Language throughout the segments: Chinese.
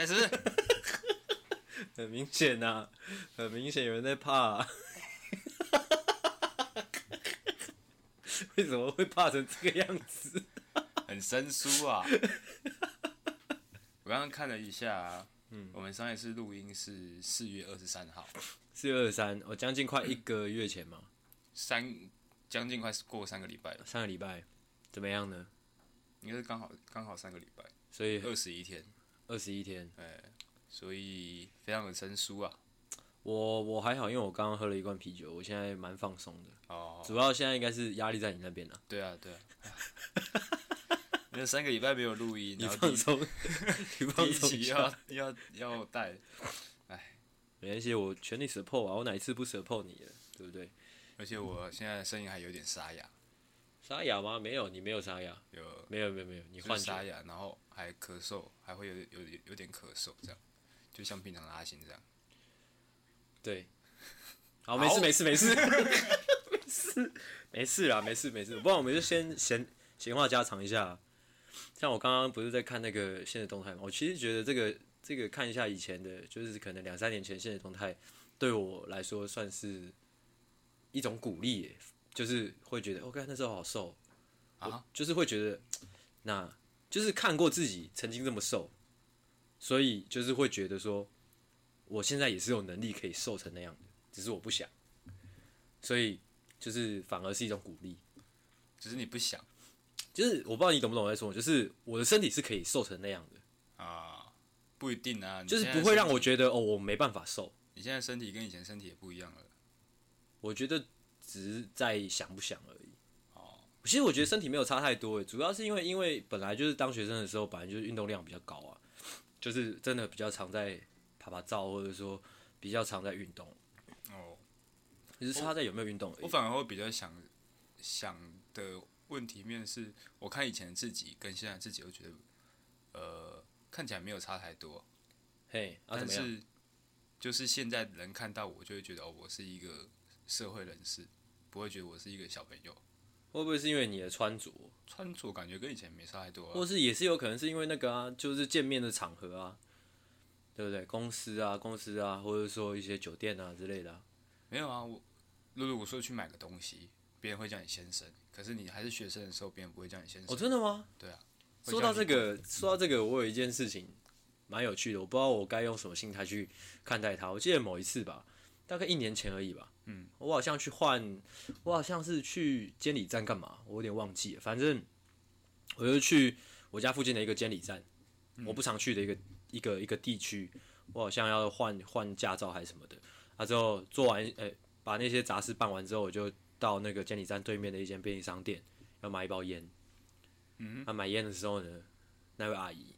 开始。很明显呐、啊，很明显有人在怕、啊。为什么会怕成这个样子？很生疏啊！我刚刚看了一下、啊，嗯，我们上一次录音是四月二十三号，四月二十三，我将近快一个月前嘛，三将近快过三个礼拜了，三个礼拜怎么样呢？应该是刚好刚好三个礼拜，所以二十一天，二十一天，哎，所以非常的生疏啊。我我还好，因为我刚刚喝了一罐啤酒，我现在蛮放松的。哦，主要现在应该是压力在你那边了。对啊，对啊。因为三个礼拜没有录音，你放松，你放松要要要带，哎，没关系，我全力 support 啊，我哪一次不 support 你了，对不对？而且我现在声音还有点沙哑。沙哑吗？没有，你没有沙哑。有，没有没有没有，你换沙哑，然后还咳嗽，还会有有有点咳嗽，这样，就像平常的阿星这样。对，好，没事没事没事，没事 没事啦，没事没事。不然我们就先闲闲话家常一下。像我刚刚不是在看那个现实动态吗？我其实觉得这个这个看一下以前的，就是可能两三年前现实动态，对我来说算是一种鼓励耶，就是会觉得我看、OK, 那时候好瘦。啊，就是会觉得，那就是看过自己曾经这么瘦，所以就是会觉得说。我现在也是有能力可以瘦成那样的，只是我不想，所以就是反而是一种鼓励，只是你不想，就是我不知道你懂不懂我在说，就是我的身体是可以瘦成那样的。啊，不一定啊，就是不会让我觉得哦，我没办法瘦。你现在身体跟以前身体也不一样了，我觉得只是在想不想而已。哦，其实我觉得身体没有差太多，主要是因为因为本来就是当学生的时候，本来就是运动量比较高啊，就是真的比较常在。爬爬照，或者说比较常在运动哦，只是差在有没有运动而已。我反而会比较想想的问题面是，我看以前的自己跟现在自己，我觉得呃看起来没有差太多。嘿，啊、但是就是现在人看到我就会觉得哦，我是一个社会人士，不会觉得我是一个小朋友。会不会是因为你的穿着？穿着感觉跟以前没差太多，啊，或是也是有可能是因为那个啊，就是见面的场合啊。对不对？公司啊，公司啊，或者说一些酒店啊之类的、啊，没有啊。我如果说去买个东西，别人会叫你先生，可是你还是学生的时候，别人不会叫你先生。哦，真的吗？对啊。说到这个，说到这个，我有一件事情蛮有趣的，我不知道我该用什么心态去看待它。我记得某一次吧，大概一年前而已吧。嗯。我好像去换，我好像是去监理站干嘛？我有点忘记了。反正我就去我家附近的一个监理站，嗯、我不常去的一个。一个一个地区，我好像要换换驾照还是什么的，啊，之后做完，诶、欸，把那些杂事办完之后，我就到那个监理站对面的一间便利商店，要买一包烟。嗯，他、啊、买烟的时候呢，那位阿姨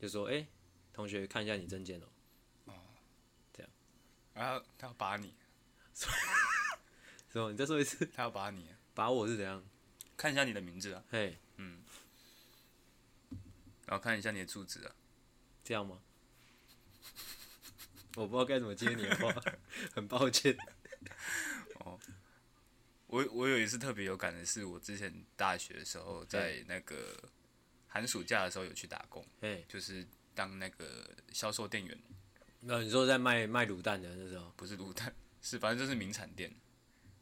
就说：“哎、欸，同学，看一下你证件哦。”哦，这样，然后他要把你，什么？你再说一次？他要把你，把我是怎样？看一下你的名字啊。嘿，嗯，然后看一下你的住址啊。这样吗？我不知道该怎么接你的话，很抱歉。哦，我我有一次特别有感的是，我之前大学的时候，在那个寒暑假的时候有去打工，哎，就是当那个销售店员。那你说在卖卖卤蛋的那时候？不是卤蛋，是反正就是名产店。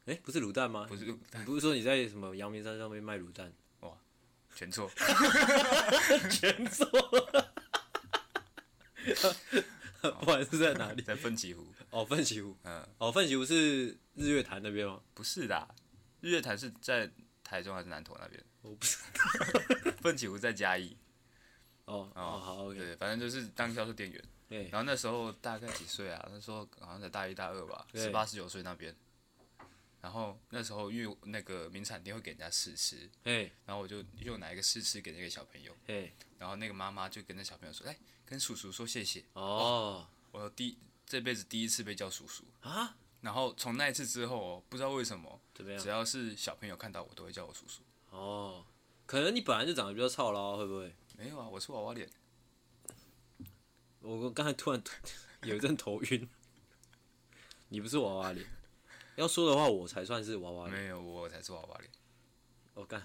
哎，不是卤蛋吗？不是卤蛋，你不是说你在什么阳明山上面卖卤蛋？哇，全错，全错。不管是在哪里，在奋起湖。哦，奋起湖。嗯。哦，奋起湖是日月潭那边吗？不是的，日月潭是在台中还是南投那边？我不知道。奋起湖在嘉义。哦哦，好，OK。对，反正就是当销售店员。对。然后那时候大概几岁啊？那时候好像在大一、大二吧，十八、十九岁那边。然后那时候因为那个名产店会给人家试吃，哎，然后我就又拿一个试吃给那个小朋友，哎，然后那个妈妈就跟那小朋友说，哎，跟叔叔说谢谢。哦，我第这辈子第一次被叫叔叔啊。然后从那一次之后，不知道为什么？只要是小朋友看到我，都会叫我叔叔。哦，可能你本来就长得比较操劳，会不会？没有啊，我是娃娃脸。我刚才突然 有一阵头晕。你不是娃娃脸。要说的话，我才算是娃娃脸。没有，我才是娃娃脸。我干。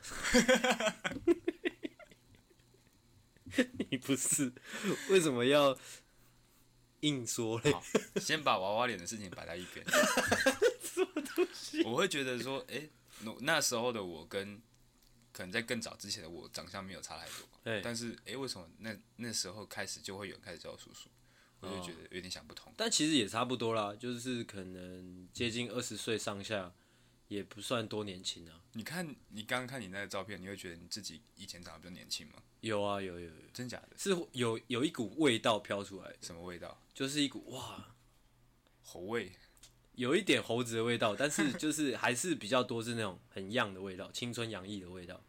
你不是，为什么要硬说嘞？先把娃娃脸的事情摆在一边。什么东西？我会觉得说，哎、欸，那那时候的我跟可能在更早之前的我长相没有差太多。对。但是，哎、欸，为什么那那时候开始就会有人开始叫我叔叔？我就觉得有点想不通。但其实也差不多啦，就是可能接近二十岁上下。也不算多年轻啊！你看，你刚刚看你那个照片，你会觉得你自己以前长得比较年轻吗？有啊，有有有，真假的？是有有一股味道飘出来。什么味道？就是一股哇，猴味，有一点猴子的味道，但是就是还是比较多是那种很样的味道，青春洋溢的味道啊。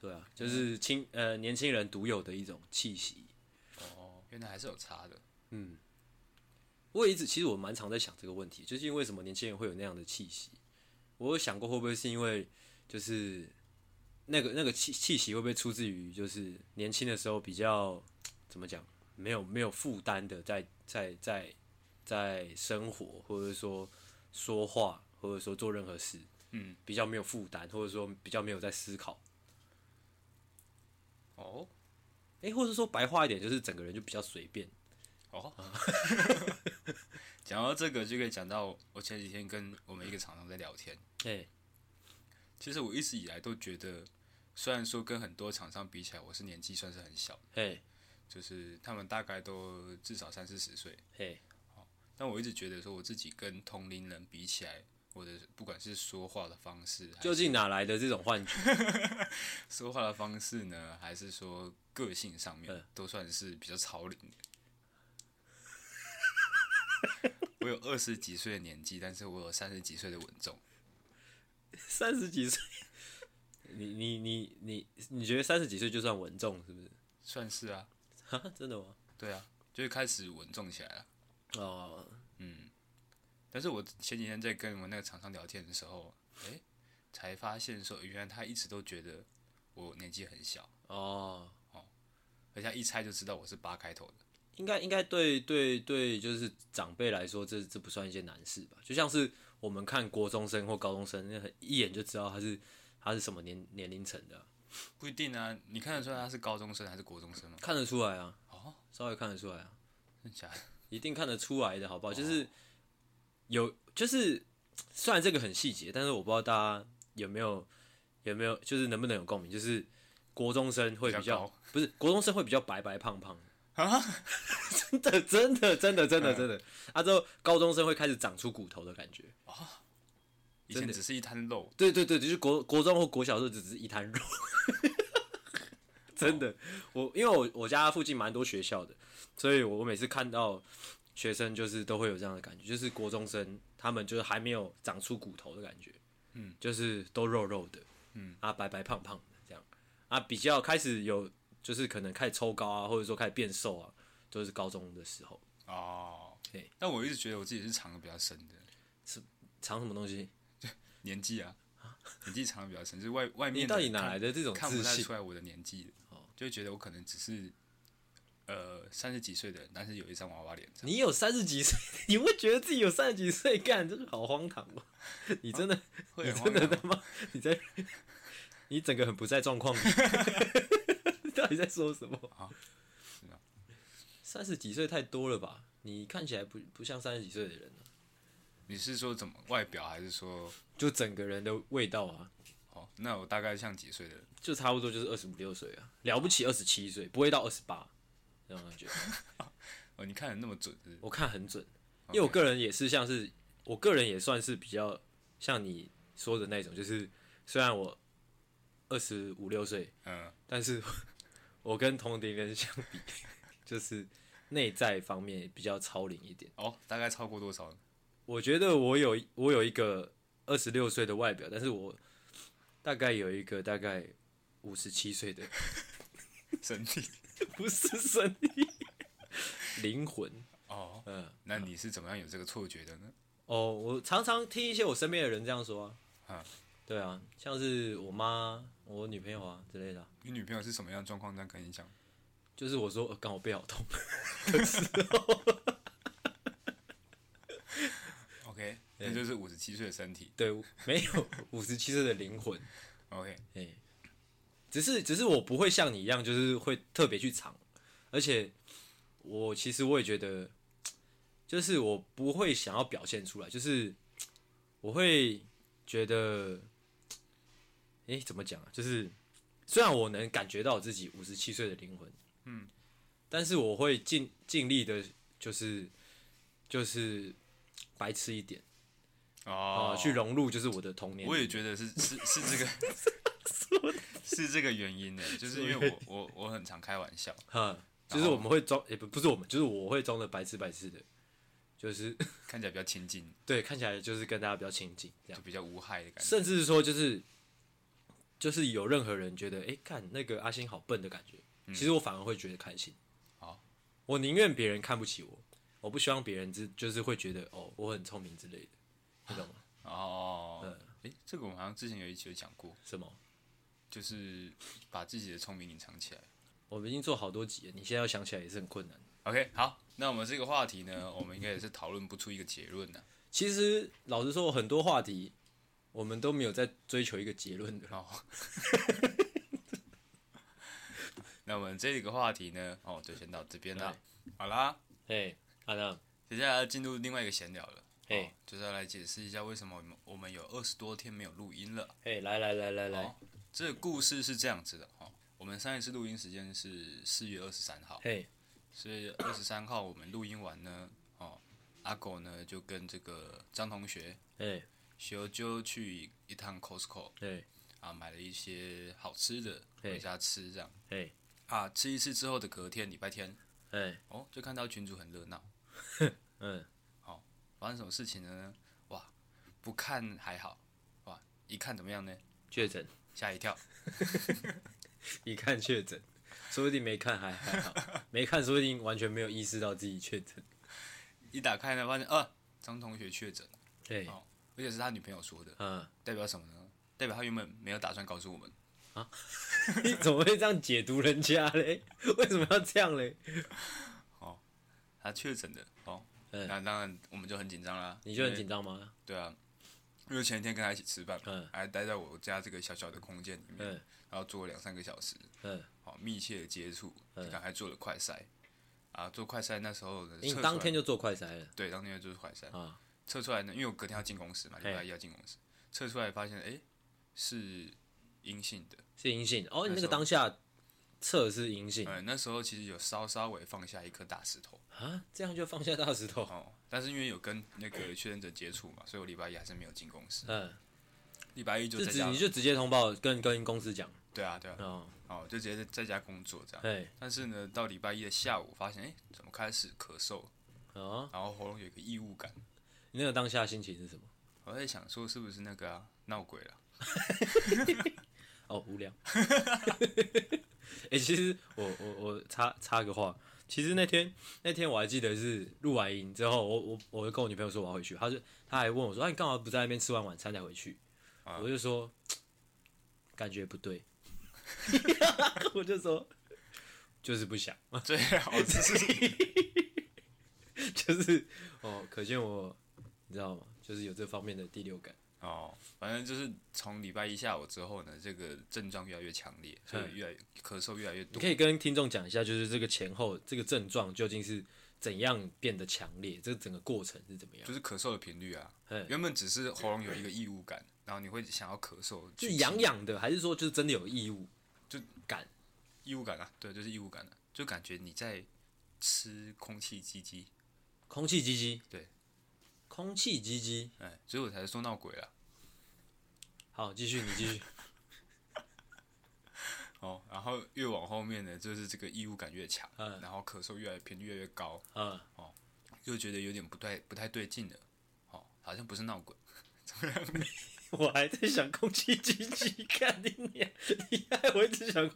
对啊，就是青呃年轻人独有的一种气息。哦，原来还是有差的。嗯，我也一直其实我蛮常在想这个问题，就是因为什么年轻人会有那样的气息？我有想过会不会是因为，就是那个那个气气息会不会出自于就是年轻的时候比较怎么讲，没有没有负担的在在在在生活，或者说说话，或者说做任何事，嗯，比较没有负担，或者说比较没有在思考。哦，哎，或者说白话一点，就是整个人就比较随便。哦。讲到这个，就可以讲到我前几天跟我们一个厂商在聊天。对，其实我一直以来都觉得，虽然说跟很多厂商比起来，我是年纪算是很小。嘿，就是他们大概都至少三四十岁。嘿，但我一直觉得说，我自己跟同龄人比起来，我的不管是说话的方式，究竟哪来的这种幻觉？说话的方式呢，还是说个性上面，都算是比较潮龄的。我有二十几岁的年纪，但是我有三十几岁的稳重。三十几岁，你你你你你觉得三十几岁就算稳重是不是？算是啊。真的吗？对啊，就是开始稳重起来了。哦，嗯。但是我前几天在跟我那个厂商聊天的时候，哎、欸，才发现说，原来他一直都觉得我年纪很小。哦哦，而且他一猜就知道我是八开头的。应该应该对对对，就是长辈来说，这这不算一件难事吧？就像是我们看国中生或高中生，那一眼就知道他是他是什么年年龄层的。不一定啊，你看得出来他是高中生还是国中生吗？看得出来啊，哦，稍微看得出来啊，真假的？一定看得出来的，好不好？就是有，就是虽然这个很细节，但是我不知道大家有没有有没有，就是能不能有共鸣？就是国中生会比较，不是国中生会比较白白胖胖。啊，真的，真的，真的，真的，真的，啊，之后高中生会开始长出骨头的感觉啊，以前只是一滩肉，对对对，就是国国中或国小时候只是一滩肉，真的，我因为我我家附近蛮多学校的，所以我每次看到学生就是都会有这样的感觉，就是国中生他们就是还没有长出骨头的感觉，嗯，就是都肉肉的，嗯，啊，白白胖胖的这样，啊，比较开始有。就是可能开始抽高啊，或者说开始变瘦啊，都是高中的时候哦。对，但我一直觉得我自己是藏的比较深的，是藏什么东西？年纪啊，年纪藏的比较深，就是外外面你到底哪来的这种？看不太出来我的年纪哦，就觉得我可能只是呃三十几岁的人，但是有一张娃娃脸。你有三十几岁，你会觉得自己有三十几岁？干，这个好荒唐哦！你真的，啊、会真的的吗？你在，你整个很不在状况里。到底在说什么啊？三十几岁太多了吧？你看起来不不像三十几岁的人啊。你是说怎么外表，还是说就整个人的味道啊？哦，那我大概像几岁的人？就差不多就是二十五六岁啊，了不起二十七岁，不会到二十八，这种感觉。哦，你看的那么准是是？我看很准，因为我个人也是像是，我个人也算是比较像你说的那种，就是虽然我二十五六岁，嗯，但是。我跟同龄人相比，就是内在方面比较超龄一点。哦，大概超过多少？我觉得我有我有一个二十六岁的外表，但是我大概有一个大概五十七岁的身体，不是身体，灵魂。哦，嗯，那你是怎么样有这个错觉的呢？哦，我常常听一些我身边的人这样说啊。啊对啊，像是我妈、我女朋友啊之类的。你女朋友是什么样的状况？这样跟你讲，就是我说刚好背好痛的时候。OK，那就是五十七岁的身体。对，没有五十七岁的灵魂。OK，哎，只是只是我不会像你一样，就是会特别去藏，而且我其实我也觉得，就是我不会想要表现出来，就是我会觉得，哎，怎么讲啊？就是虽然我能感觉到自己五十七岁的灵魂，嗯，但是我会尽尽力的，就是就是白痴一点。哦、呃，去融入就是我的童年。我也觉得是是是这个，是这个原因呢，就是因？为我我我很常开玩笑，哈，就是我们会装，也不不是我们，就是我会装的白痴白痴的，就是 看起来比较亲近，对，看起来就是跟大家比较亲近，这样。就比较无害的感觉，甚至是说就是就是有任何人觉得，哎、欸，看那个阿星好笨的感觉，嗯、其实我反而会觉得开心。好，我宁愿别人看不起我，我不希望别人就就是会觉得哦，我很聪明之类的。你懂吗？哦，哎、这个我们好像之前有一期有讲过，什么？就是把自己的聪明隐藏起来。我们已经做好多集了，你现在要想起来也是很困难。OK，好，那我们这个话题呢，我们应该也是讨论不出一个结论的。其实老实说，很多话题我们都没有在追求一个结论的。哦。那我们这个话题呢，哦，就先到这边啦。好啦，哎，好的，接下来要进入另外一个闲聊了。哎、哦，就是要来解释一下为什么我们我们有二十多天没有录音了。哎，来来来来来、哦，这个故事是这样子的哈、哦。我们上一次录音时间是四月二十三号。嘿，四月二十三号我们录音完呢，哦，阿狗呢就跟这个张同学，哎，小就去一趟 Costco，哎，啊，买了一些好吃的回家吃这样。哎，啊，吃一次之后的隔天礼拜天，哎，哦，就看到群主很热闹。嗯。好发生什么事情了呢？哇，不看还好，哇，一看怎么样呢？确诊，吓一跳。一看确诊，说不定没看还还好，没看说不定完全没有意识到自己确诊。一打开呢，发现啊，张同学确诊。对，哦，而且是他女朋友说的。嗯，代表什么呢？代表他原本没有打算告诉我们。啊？你怎么会这样解读人家嘞？为什么要这样嘞？哦，他确诊的。哦。那当然，我们就很紧张啦。你就很紧张吗？对啊，因为前一天跟他一起吃饭，嗯，还待在我家这个小小的空间里面，然后坐了两三个小时，嗯，好密切的接触，刚才还做了快筛，啊，做快筛那时候，你当天就做快筛了？对，当天就做快筛啊，测出来呢，因为我隔天要进公司嘛，礼拜一要进公司，测出来发现，哎，是阴性的，是阴性。哦，你那个当下。测是阴性。嗯，那时候其实有稍稍微放下一颗大石头。啊，这样就放下大石头？哦，但是因为有跟那个确诊者接触嘛，所以我礼拜一还是没有进公司。嗯，礼拜一就在家。你就直接通报跟跟公司讲。对啊，对啊。哦，哦，就直接在在家工作这样。对。但是呢，到礼拜一的下午，发现哎，怎么开始咳嗽？哦。然后喉咙有一个异物感。你那个当下心情是什么？我在想说，是不是那个啊，闹鬼了？哦，无聊。哎、欸，其实我我我插插个话，其实那天那天我还记得是录完音之后，我我我就跟我女朋友说我要回去，她就她还问我说：“哎、啊，你干嘛不在那边吃完晚餐再回去？”啊、我就说感觉不对，我就说就是不想，最好是 就是哦，可见我你知道吗？就是有这方面的第六感。哦，反正就是从礼拜一下午之后呢，这个症状越来越强烈，所以越来越咳嗽越来越多。你可以跟听众讲一下，就是这个前后这个症状究竟是怎样变得强烈？这整个过程是怎么样？就是咳嗽的频率啊，原本只是喉咙有一个异物感，然后你会想要咳嗽，就痒痒的，还是说就是真的有异物？就感异物感啊，对，就是异物感啊，就感觉你在吃空气鸡鸡，空气鸡鸡，对，空气鸡鸡，哎，所以我才说闹鬼了。好，继续，你继续。哦，然后越往后面呢，就是这个异物感越强，嗯，然后咳嗽越来频率越来越高，嗯，哦，就觉得有点不太不太对劲了，哦，好像不是闹鬼，怎么样？我还在想空气鸡鸡，看你你，你还我一直想，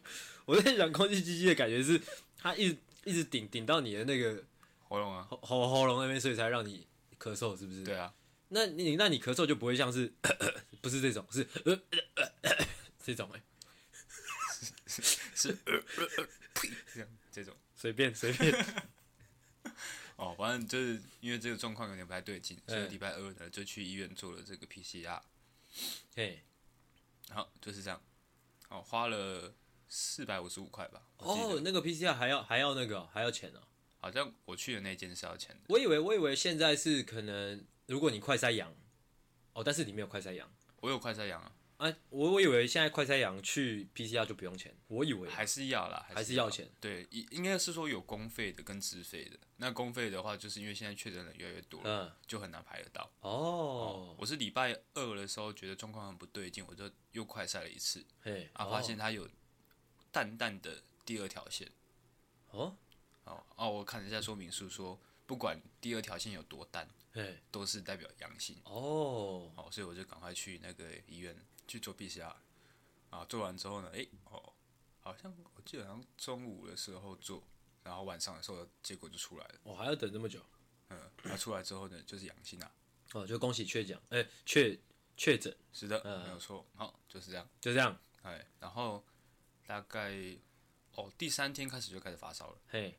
我在想空气鸡鸡的感觉是，它一直一直顶顶到你的那个喉咙啊，喉喉喉咙那边，所以才让你咳嗽，是不是？对啊。那你那你咳嗽就不会像是，不是这种，是呃呃呃这种哎，是是呃呃呃呸这样这种随便随便，哦，反正就是因为这个状况有点不太对劲，所以礼拜二呢就去医院做了这个 PCR，嘿，好就是这样，哦花了四百五十五块吧。哦，那个 PCR 还要还要那个还要钱呢、哦？好像我去的那间是要钱的。我以为我以为现在是可能，如果你快塞阳，哦，但是你没有快塞阳。我有快塞阳啊。啊，我我以为现在快筛阳去 PCR 就不用钱，我以为还是要啦，还是要钱。对，应应该是说有公费的跟自费的。那公费的话，就是因为现在确诊人越来越多了，嗯，就很难排得到。哦，哦我是礼拜二的时候觉得状况很不对劲，我就又快筛了一次，嘿，啊，发现它有淡淡的第二条线。哦，哦哦，我看了一下说明书说，不管第二条线有多淡，嘿，都是代表阳性。哦，哦，所以我就赶快去那个医院。去做 PCR，啊，做完之后呢，诶、欸，哦，好像我记得好像中午的时候做，然后晚上的时候结果就出来了。我、哦、还要等这么久？嗯，那出来之后呢，就是阳性啊。哦，就恭喜确诊，哎、欸，确确诊，是的，嗯、没有错。好，就是这样，就这样。哎，然后大概哦，第三天开始就开始发烧了。嘿，哦，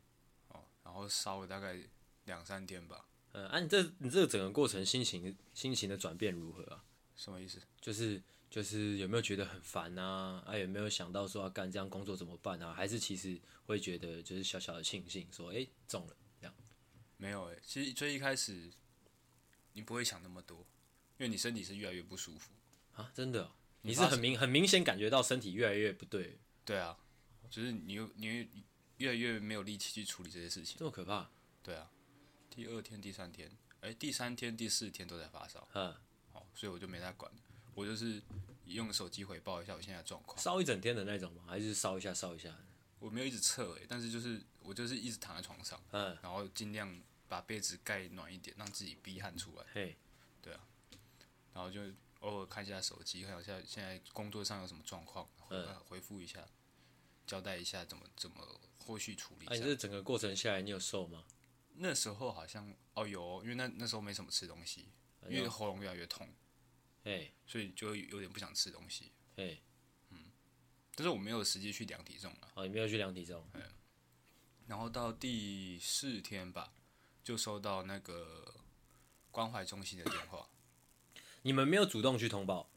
然后烧了大概两三天吧。嗯，啊，你这你这个整个过程心情心情的转变如何啊？什么意思？就是。就是有没有觉得很烦啊？啊，有没有想到说要干这样工作怎么办啊？还是其实会觉得就是小小的庆幸，说哎、欸、中了这样？没有哎、欸，其实最一开始你不会想那么多，因为你身体是越来越不舒服啊，真的、喔，你是很明很明显感觉到身体越来越不对。对啊，就是你又你越来越没有力气去处理这些事情，这么可怕？对啊，第二天、第三天，哎、欸，第三天、第四天都在发烧，嗯，好，所以我就没太管。我就是用手机回报一下我现在的状况，烧一整天的那种吗？还是烧一下烧一下？我没有一直测诶，但是就是我就是一直躺在床上，嗯，然后尽量把被子盖暖一点，让自己逼汗出来。嘿，对啊，然后就偶尔看一下手机，看一下现在工作上有什么状况，嗯，回复一下，交代一下怎么怎么后续处理。哎，你这整个过程下来，你有瘦吗？那时候好像哦有，因为那那时候没什么吃东西，因为喉咙越来越痛。哎，所以就有点不想吃东西。哎，嗯，但是我没有实际去量体重了。哦，你没有去量体重。嗯。然后到第四天吧，就收到那个关怀中心的电话。你们没有主动去通报？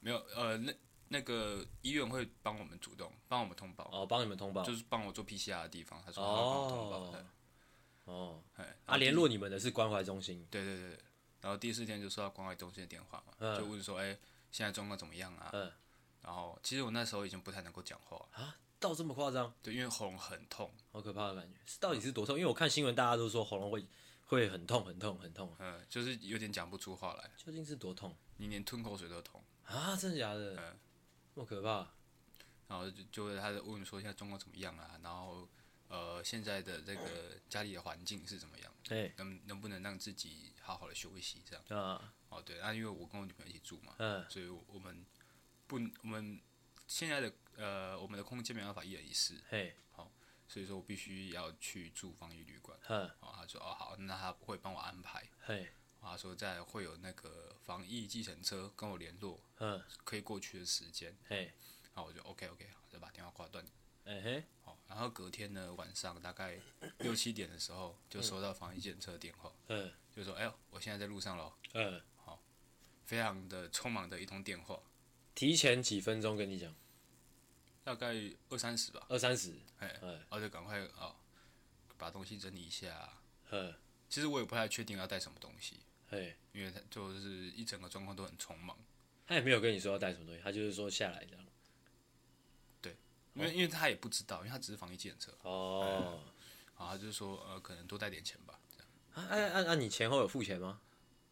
没有，呃，那那个医院会帮我们主动帮我们通报。哦，帮你们通报，就是帮我做 PCR 的地方，他说他帮我通报的。哦。哎，啊，联络你们的是关怀中心。对对对。然后第四天就收到关怀中心的电话嘛，嗯、就问说，哎、欸，现在状况怎么样啊？嗯、然后其实我那时候已经不太能够讲话啊，到这么夸张？对，因为喉咙很痛，好可怕的感觉。到底是多痛？因为我看新闻，大家都说喉咙会会很痛，很痛，很痛。嗯，就是有点讲不出话来。究竟是多痛？你连吞口水都痛啊？真的假的？嗯，那么可怕。然后就就他在问说现在状况怎么样啊？然后呃，现在的这个家里的环境是怎么样？对，能能不能让自己好好的休息这样？啊，哦对，那因为我跟我女朋友一起住嘛，嗯，所以我们不，我们现在的呃，我们的空间没办法一人一室，嘿，好，所以说我必须要去住防疫旅馆，嗯，哦，他说哦好，那他会帮我安排，嘿，他说在会有那个防疫计程车跟我联络，嗯，可以过去的时间，嘿，然后我就 OK OK，好，再把电话挂断。哎嘿，好，然后隔天呢，晚上大概六七点的时候，就收到防疫检测的电话，嗯，就说哎呦，我现在在路上喽，嗯，好，非常的匆忙的一通电话，提前几分钟跟你讲，大概二三十吧，二三十，哎，然后就赶快啊，把东西整理一下，嗯，其实我也不太确定要带什么东西，哎，因为他就是一整个状况都很匆忙，他也没有跟你说要带什么东西，他就是说下来这样。对因为因为他也不知道，因为他只是防疫检测。哦。然后他就说，呃，可能多带点钱吧，这样。啊啊啊！你前后有付钱吗？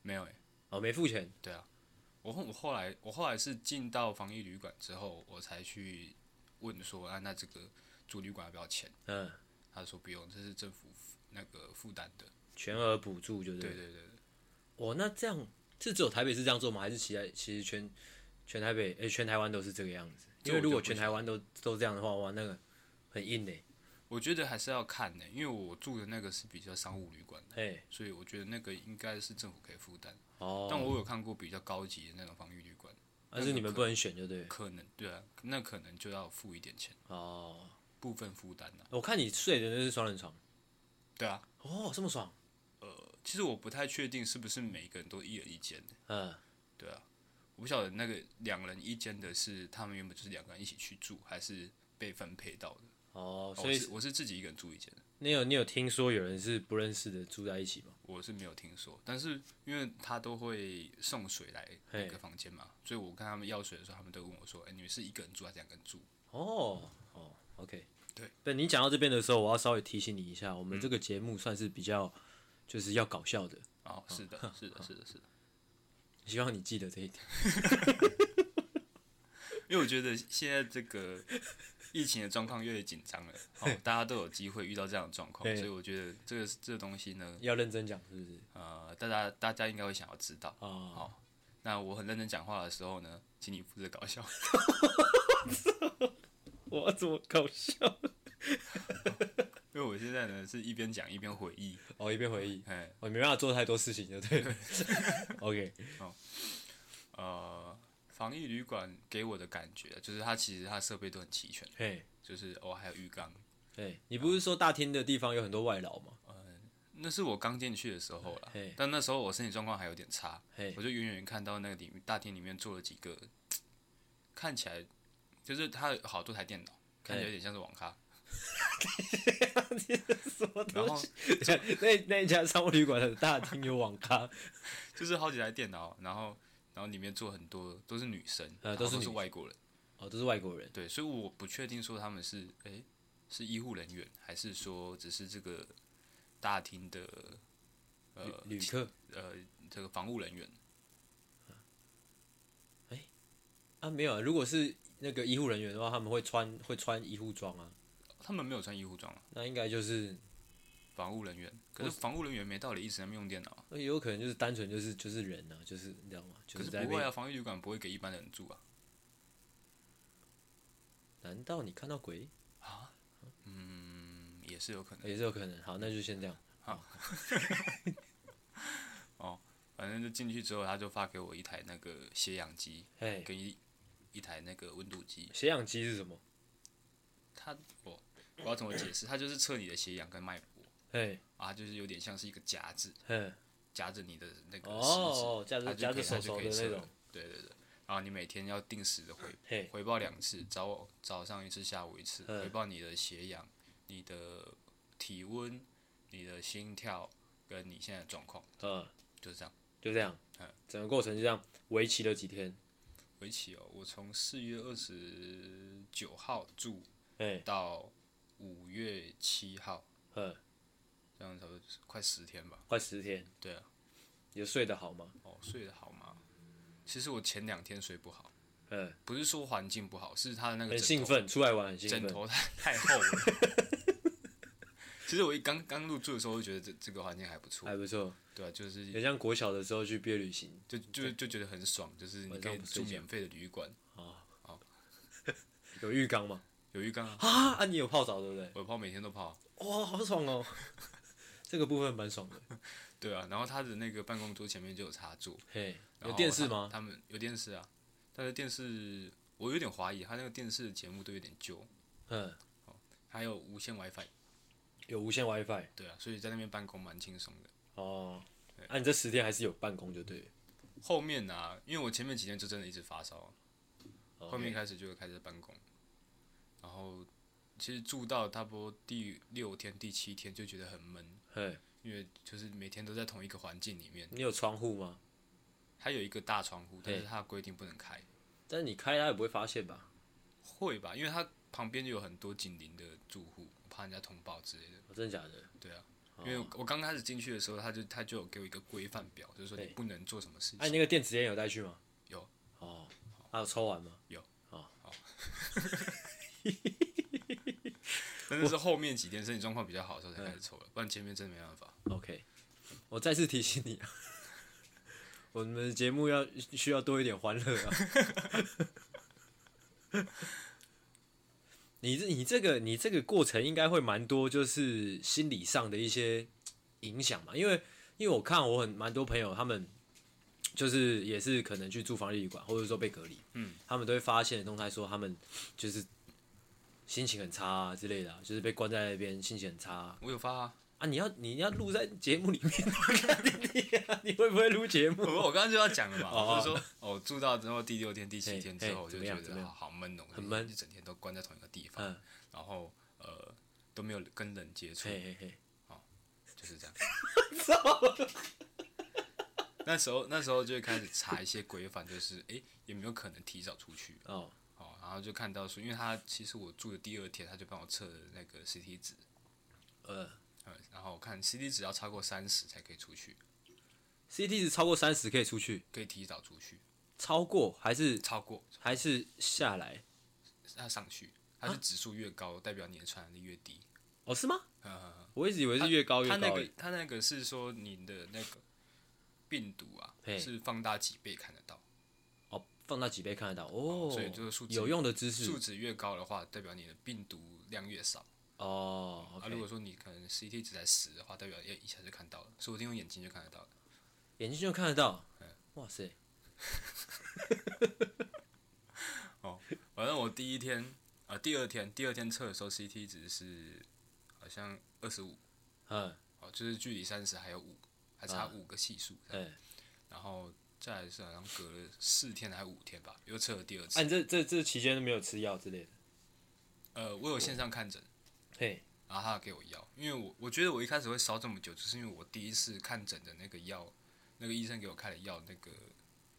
没有诶。哦，没付钱。对啊。我后我后来我后来是进到防疫旅馆之后，我才去问说，啊，那这个住旅馆要不要钱？嗯。他说不用，这是政府那个负担的。全额补助就是。对对对对。哦，那这样是只有台北是这样做吗？还是其他其实全全台北诶，全台湾都是这个样子？因为如果全台湾都都这样的话，哇，那个很硬嘞。我觉得还是要看呢，因为我住的那个是比较商务旅馆的，嘿，所以我觉得那个应该是政府可以负担。哦。但我有看过比较高级的那种防御旅馆，但是你们不能选，就对。可能对啊，那可能就要付一点钱。哦。部分负担的。我看你睡的那是双人床。对啊。哦，这么爽。呃，其实我不太确定是不是每一个人都一人一间的。嗯。对啊。我不晓得那个两人一间的是他们原本就是两个人一起去住，还是被分配到的。哦，所以我是，我是自己一个人住一间。你有你有听说有人是不认识的住在一起吗？我是没有听说，但是因为他都会送水来那个房间嘛，所以我跟他们要水的时候，他们都问我说：“哎、欸，你们是一个人住还是两个人住？”哦哦，OK，对。对，你讲到这边的时候，我要稍微提醒你一下，我们这个节目算是比较就是要搞笑的。哦，是的，是的，是的，是的。希望你记得这一点，因为我觉得现在这个疫情的状况越来越紧张了，哦，大家都有机会遇到这样的状况，所以我觉得这个这个东西呢，要认真讲，是不是？呃，大家大家应该会想要知道。哦，好，那我很认真讲话的时候呢，请你负责搞笑。我怎么搞笑？因为我现在呢是一边讲一边回忆，哦，一边回忆，哎，我没办法做太多事情，就对了。OK，哦，呃，防疫旅馆给我的感觉就是它其实它设备都很齐全，嘿，就是哦还有浴缸，嘿，你不是说大厅的地方有很多外劳吗？呃，那是我刚进去的时候了，但那时候我身体状况还有点差，我就远远看到那个里面大厅里面坐了几个，看起来就是它有好多台电脑，看起来有点像是网咖。然后那那一家商务旅馆的大厅有网咖，就是好几台电脑，然后然后里面坐很多都是女生，呃，都是外国人，哦，都是外国人，对，所以我不确定说他们是哎、欸、是医护人员，还是说只是这个大厅的呃旅客，呃这个防务人员。哎、欸，啊没有啊，如果是那个医护人员的话，他们会穿会穿医护装啊。他们没有穿医护装啊，那应该就是防务人员。可是防务人员没道理一直在那边用电脑，那也有可能就是单纯就是就是人啊，就是你知道吗？就是、可是不会啊，防疫旅馆不会给一般人住啊。难道你看到鬼啊？嗯，也是有可能，也是有可能。好，那就先这样。好。哦，反正就进去之后，他就发给我一台那个血氧机，跟一一台那个温度计。血氧机是什么？他我我要怎么解释？它就是测你的血氧跟脉搏，哎，啊，就是有点像是一个夹子，夹着你的那个哦，夹着夹着手手的那种，对对对。然后你每天要定时的回回报两次，早早上一次，下午一次，回报你的血氧、你的体温、你的心跳跟你现在的状况，嗯，就是这样，就这样，嗯，整个过程就这样，为期了几天？为期哦，我从四月二十九号住。欸、到五月七号，嗯，这样差不多快十天吧。快十天。对啊。有睡得好吗？哦，睡得好吗？其实我前两天睡不好。嗯。不是说环境不好，是他的那个。很兴奋，出来玩很兴奋。枕头太 太厚了。其实我一刚刚入住的时候，就觉得这这个环境还不错。还不错。对啊，就是。很像国小的时候去毕业旅行，就就就觉得很爽，就是你可以住免费的旅馆。啊好。有浴缸吗？有浴缸啊！啊，你有泡澡对不对？我泡，每天都泡。哇，好爽哦！这个部分蛮爽的。对啊，然后他的那个办公桌前面就有插座。嘿，有电视吗？他们有电视啊，但是电视我有点怀疑，他那个电视的节目都有点旧。嗯。哦还有无线 WiFi。有无线 WiFi。对啊，所以在那边办公蛮轻松的。哦。啊，你这十天还是有办公就对。后面啊，因为我前面几天就真的一直发烧，后面开始就开始办公。然后，其实住到差不多第六天、第七天就觉得很闷，嘿，因为就是每天都在同一个环境里面。你有窗户吗？它有一个大窗户，但是它规定不能开。但是你开，它也不会发现吧？会吧，因为它旁边就有很多紧邻的住户，怕人家通报之类的。哦，真的假的？对啊，因为我刚开始进去的时候，他就他就有给我一个规范表，就是说你不能做什么事情。哎，你那个电子烟有带去吗？有。哦。还有抽完吗？有。哦，好。真的是后面几天身体状况比较好的时候才开始抽了，不然前面真的没办法。OK，我再次提醒你啊，我们的节目要需要多一点欢乐啊。你这你这个你这个过程应该会蛮多，就是心理上的一些影响嘛，因为因为我看我很蛮多朋友他们就是也是可能去住防疫旅馆，或者说被隔离，嗯，他们都会发现的动态说他们就是。心情很差啊之类的，就是被关在那边，心情很差。我有发啊，啊，你要你要录在节目里面，你、会不会录节目？我刚刚就要讲了嘛，我、就是说哦，住到之后第六天、第七天之后，我就觉得好闷哦，很闷，一整天都关在同一个地方，嗯、然后呃都没有跟人接触，嘿嘿嘿。哦，就是这样。那时候那时候就会开始查一些规范，就是哎有没有可能提早出去。哦哦，然后就看到说，因为他其实我住的第二天，他就帮我测了那个 CT 值，呃。然后我看 CT 值要超过三十才可以出去，CT 值超过三十可以出去，可以提早出去。超过还是超过还是下来？它上去，它是指数越高，代表你的传染力越低。哦，是吗？嗯，我一直以为是越高越高。它那个它那个是说你的那个病毒啊，是放大几倍看得到。哦，放大几倍看得到哦。所以这个数值有用的知识，数值越高的话，代表你的病毒量越少。哦，oh. 啊，如果说你可能 CT 值在十的话，代表一一下就看到了，说不定用眼睛就看得到了，眼睛就看得到，嗯，哇塞，哦，反正我第一天啊、呃，第二天，第二天测的时候 CT 值是好像二十五，嗯，哦，就是距离三十还有五，还差五个系数，对、嗯，然后再来是好像隔了四天还是五天吧，又测了第二次。哎、啊，这这这期间都没有吃药之类的？呃，我有线上看诊。嘿，然后他给我药，因为我我觉得我一开始会烧这么久，就是因为我第一次看诊的那个药，那个医生给我开的药，那个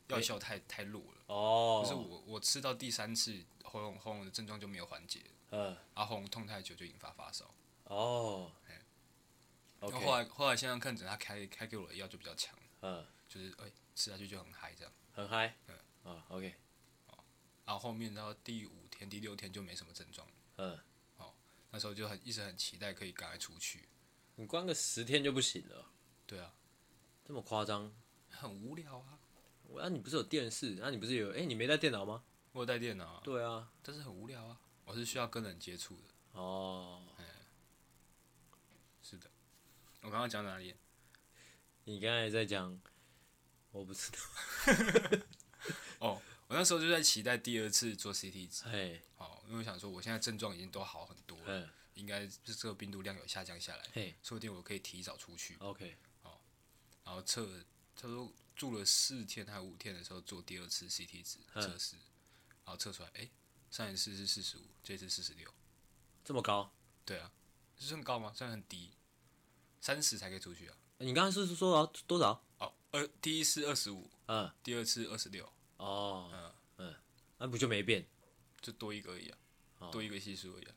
药效太太弱了。哦。就是我我吃到第三次，喉咙喉咙的症状就没有缓解。嗯。啊，喉咙痛太久就引发发烧。哦。哎。然后后来后来线上看诊，他开开给我的药就比较强。嗯。就是哎，吃下去就很嗨，这样。很嗨。嗯。啊，OK。哦。然后后面到第五天、第六天就没什么症状。嗯。哦那时候就很一直很期待可以赶快出去。你关个十天就不行了？对啊，这么夸张？很无聊啊！我、啊、你不是有电视？那、啊、你不是有？哎、欸，你没带电脑吗？我有带电脑、啊。对啊，但是很无聊啊！我是需要跟人接触的。哦。哎，是的。我刚刚讲哪里？你刚才在讲，我不知道。哦。我那时候就在期待第二次做 CT 值，嘿哦，因为我想说我现在症状已经都好很多了，嘿应该是这个病毒量有下降下来，嘿说不定我可以提早出去。OK，哦，然后测，他说住了四天还五天的时候做第二次 CT 值测试，然后测出来，哎、欸，上一次是四十五，这次四十六，这么高？对啊，是很高吗？算很低，三十才可以出去啊。你刚刚是说多少？多少？哦，二第一次二十五，嗯，第二次二十六。哦，嗯嗯，那不就没变，就多一个而已啊，哦、多一个系数而已啊。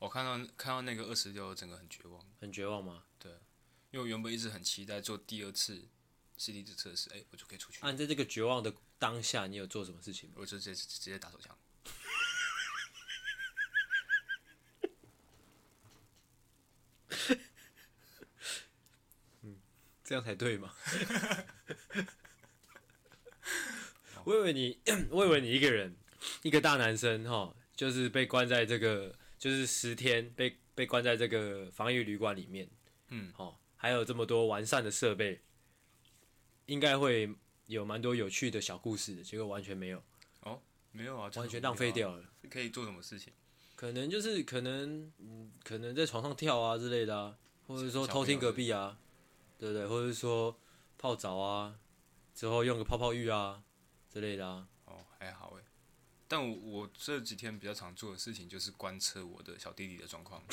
我看到看到那个二十六，整个很绝望。很绝望吗？对，因为我原本一直很期待做第二次 CT 值测试，哎、欸，我就可以出去。那、啊、在这个绝望的当下，你有做什么事情吗？我就直接直接打手枪。这样才对嘛。我以为你，我以为你一个人，一个大男生哈，就是被关在这个，就是十天被被关在这个防疫旅馆里面，嗯，好，还有这么多完善的设备，应该会有蛮多有趣的小故事的，结果完全没有。哦，没有啊，完全浪费掉了。可以做什么事情？可能就是可能，嗯，可能在床上跳啊之类的啊，或者说偷听隔壁啊，对不对？或者是说泡澡啊，之后用个泡泡浴啊。之类的啊，哦，还好哎，但我我这几天比较常做的事情就是观测我的小弟弟的状况。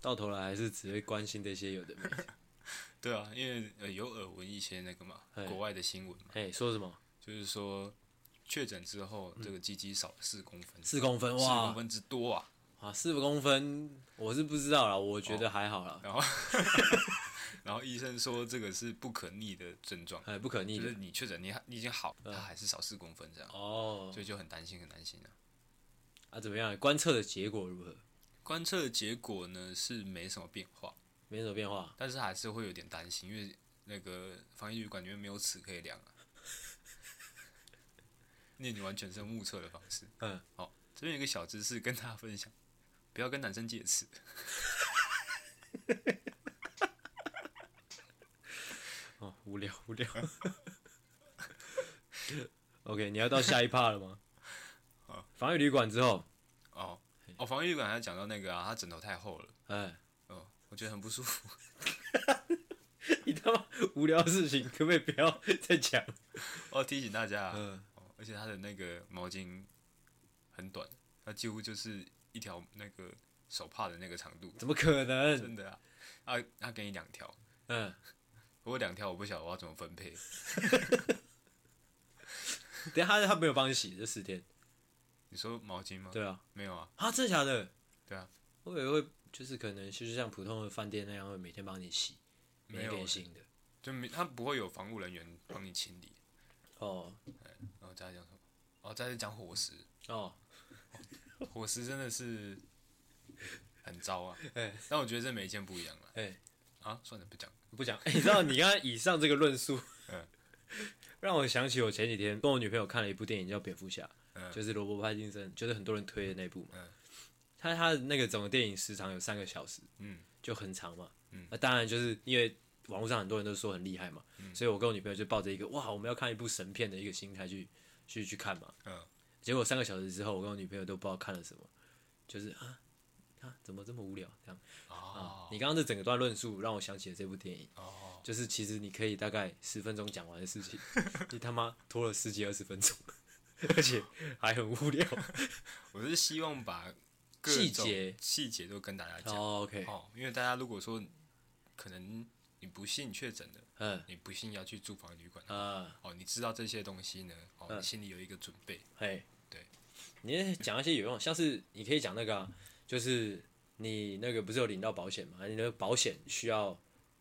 到头来还是只会关心这些有的没的。对啊，因为呃有耳闻一些那个嘛，嘿国外的新闻嘛。哎，说什么？就是说确诊之后，这个鸡鸡少了四公分。四公分哇，四公分之多啊！啊，四公分，我是不知道啦，我觉得还好啦。哦、然后。然后医生说这个是不可逆的症状，哎，不可逆，就是你确诊，你你已经好，他还是少四公分这样，哦，所以就很担心，很担心啊。啊，怎么样？观测的结果如何？观测的结果呢是没什么变化，没什么变化，但是还是会有点担心，因为那个防疫旅馆里面没有尺可以量啊。那你完全是目测的方式，嗯，好，这边有一个小知识跟大家分享，不要跟男生借尺。哦，无聊无聊。OK，你要到下一趴了吗？防御旅馆之后，哦，哦，防御旅馆还讲到那个啊，他枕头太厚了，哎，哦，我觉得很不舒服。你他妈无聊的事情可不可以不要再讲？我提醒大家，嗯，而且他的那个毛巾很短，他几乎就是一条那个手帕的那个长度。怎么可能？真的啊，他他给你两条，嗯，不过两条我不晓得我要怎么分配。等下他他没有帮你洗这四天。你说毛巾吗？对啊，没有啊。啊，真的假的？对啊，我以为会就是可能就是像普通的饭店那样会每天帮你洗，没有新的，就没他不会有防务人员帮你清理。哦，然后再讲什么？哦，再讲伙食。哦，伙食真的是很糟啊。哎，但我觉得这每一件不一样了。哎，啊，算了，不讲，不讲。你知道你刚刚以上这个论述，嗯，让我想起我前几天跟我女朋友看了一部电影叫《蝙蝠侠》。就是罗伯·派金森，就是很多人推的那部嘛。嗯、他他的那个整个电影时长有三个小时，嗯，就很长嘛。嗯，那当然就是因为网络上很多人都说很厉害嘛，嗯、所以我跟我女朋友就抱着一个哇，我们要看一部神片的一个心态去去去看嘛。嗯，结果三个小时之后，我跟我女朋友都不知道看了什么，就是啊啊，怎么这么无聊这样？哦、啊，你刚刚这整个段论述让我想起了这部电影。哦，就是其实你可以大概十分钟讲完的事情，你他妈拖了十几二十分钟。而且还很无聊，我是希望把细节细节都跟大家讲。Oh, OK，哦，因为大家如果说可能你不信确诊的，嗯，你不信要去住房旅馆，啊，哦，你知道这些东西呢，哦，你心里有一个准备。嘿，对，你讲一些有用，像是你可以讲那个、啊，就是你那个不是有领到保险吗？你的保险需要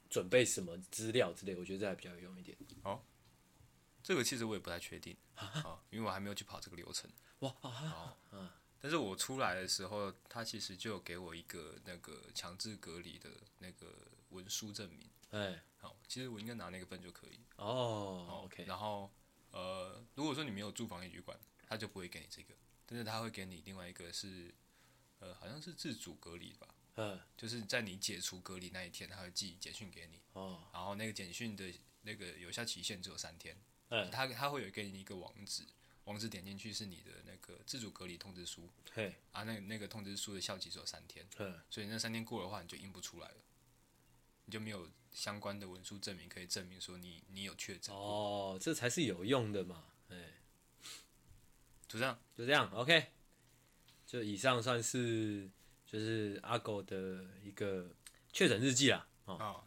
准备什么资料之类，我觉得这还比较有用一点。哦。这个其实我也不太确定啊，因为我还没有去跑这个流程。哇啊！但是我出来的时候，他其实就有给我一个那个强制隔离的那个文书证明。哎，好，其实我应该拿那个份就可以。哦，OK。然后呃，如果说你没有住防疫旅馆，他就不会给你这个，但是他会给你另外一个是呃，好像是自主隔离吧。嗯，就是在你解除隔离那一天，他会寄简讯给你。哦，然后那个简讯的那个有效期限只有三天。嗯，他他会有给你一个网址，网址点进去是你的那个自主隔离通知书。嘿，啊，那那个通知书的效期只有三天。嗯，所以那三天过的话，你就印不出来了，你就没有相关的文书证明可以证明说你你有确诊。哦，这才是有用的嘛。哎，就这样，就这样，OK。就以上算是就是阿狗的一个确诊日记啦。哦。哦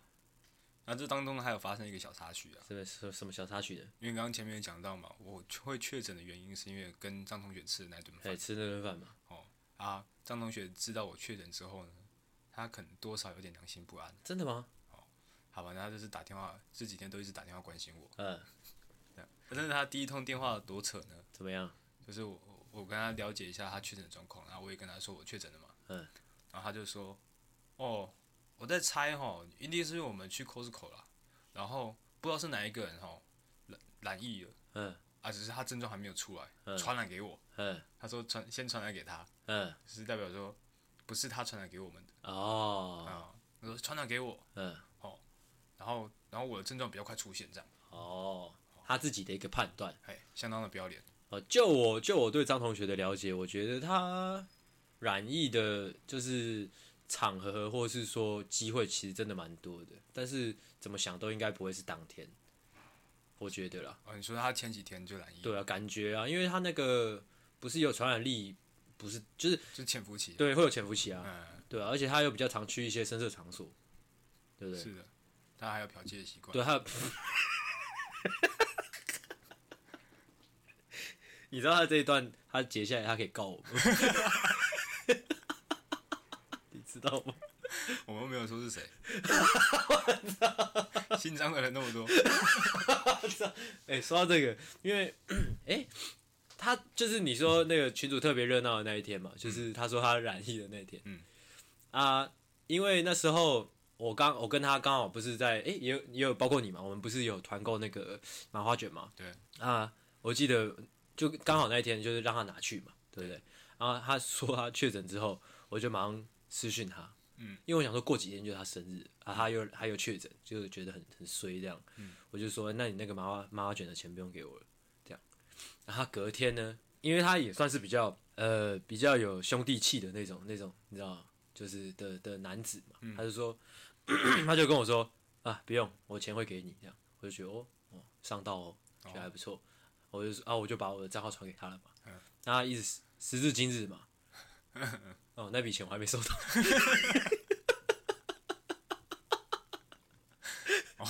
那这当中还有发生一个小插曲啊？什么什什么小插曲的？因为刚刚前面讲到嘛，我会确诊的原因是因为跟张同学吃的那顿饭。对，吃那顿饭嘛。哦啊，张同学知道我确诊之后呢，他可能多少有点良心不安。真的吗？哦，好吧，那他就是打电话，这几天都一直打电话关心我。嗯。但是他第一通电话多扯呢？怎么样？就是我我跟他了解一下他确诊的状况，然后我也跟他说我确诊了嘛。嗯。然后他就说，哦。我在猜哈，一定是因为我们去 Costco 了，然后不知道是哪一个人哈染染疫了，嗯，啊，只是他症状还没有出来，嗯，传染给我，嗯，他说传先传染给他，嗯，是代表说不是他传染给我们的，哦，啊，他说传染给我，嗯，哦，然后然后我的症状比较快出现这样，哦，他自己的一个判断，哎，相当的不要脸，哦，就我就我对张同学的了解，我觉得他染疫的就是。场合或是说机会其实真的蛮多的，但是怎么想都应该不会是当天，我觉得啦。哦，你说他前几天就染疫？对啊，感觉啊，因为他那个不是有传染力，不是就是就潜伏期，对，会有潜伏期啊，嗯、对啊，而且他又比较常去一些深色场所，对不对？是的，他还有嫖妓的习惯。对，他有。你知道他这一段，他截下来，他可以告我们。知道吗？我们没有说是谁。姓张的人那么多。哎、欸，说到这个，因为哎、欸，他就是你说那个群主特别热闹的那一天嘛，就是他说他染疫的那天。嗯。啊，因为那时候我刚我跟他刚好不是在哎、欸，也有也有包括你嘛，我们不是有团购那个麻花卷嘛？对。啊，我记得就刚好那一天就是让他拿去嘛，对不对？然后他说他确诊之后，我就马上。私讯他，嗯，因为我想说过几天就是他生日啊，他又他又确诊，就觉得很很衰这样，嗯，我就说那你那个麻花麻花卷的钱不用给我了，这样，然后他隔天呢因为他也算是比较呃比较有兄弟气的那种那种，你知道，就是的的男子嘛。嗯、他就说，他就跟我说啊，不用，我钱会给你这样。我就觉得哦哦上道哦，觉得还不错。哦、我就啊，我就把我的账号传给他了嘛。嗯、那他一直时至今日嘛，哦，那笔钱我还没收到。哦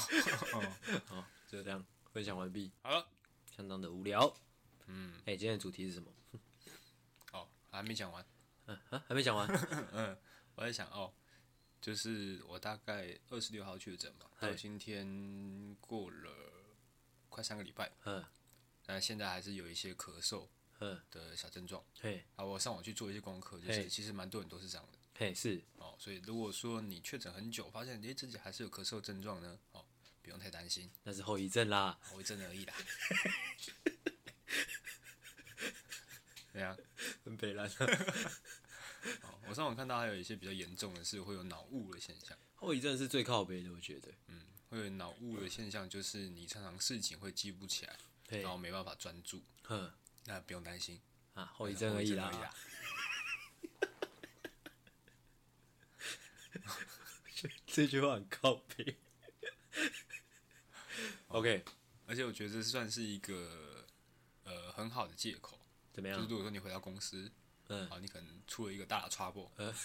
哦，就这样分享完毕。好了，相当的无聊。嗯，哎、欸，今天的主题是什么？哦，还没讲完。嗯啊，还没讲完。嗯，我在想哦，就是我大概二十六号确诊嘛，到今天过了快三个礼拜。嗯，但现在还是有一些咳嗽的小症状。嘿，啊，我上网去做一些功课，就是其实蛮多人都是这样的。嘿，是。哦，所以如果说你确诊很久，发现哎自己还是有咳嗽症状呢，哦，不用太担心，那是后遗症啦，后遗症而已啦。对啊，很北烂。我上网看到还有一些比较严重的是会有脑雾的现象。后遗症是最靠北的，我觉得。嗯，会有脑雾的现象，就是你常常事情会记不起来，然后没办法专注。哼，那不用担心啊，后遗症而已啦。这句话很靠北。OK，而且我觉得这算是一个呃很好的借口。怎么样？就是如果说你回到公司，嗯，好，你可能出了一个大的 trouble，嗯，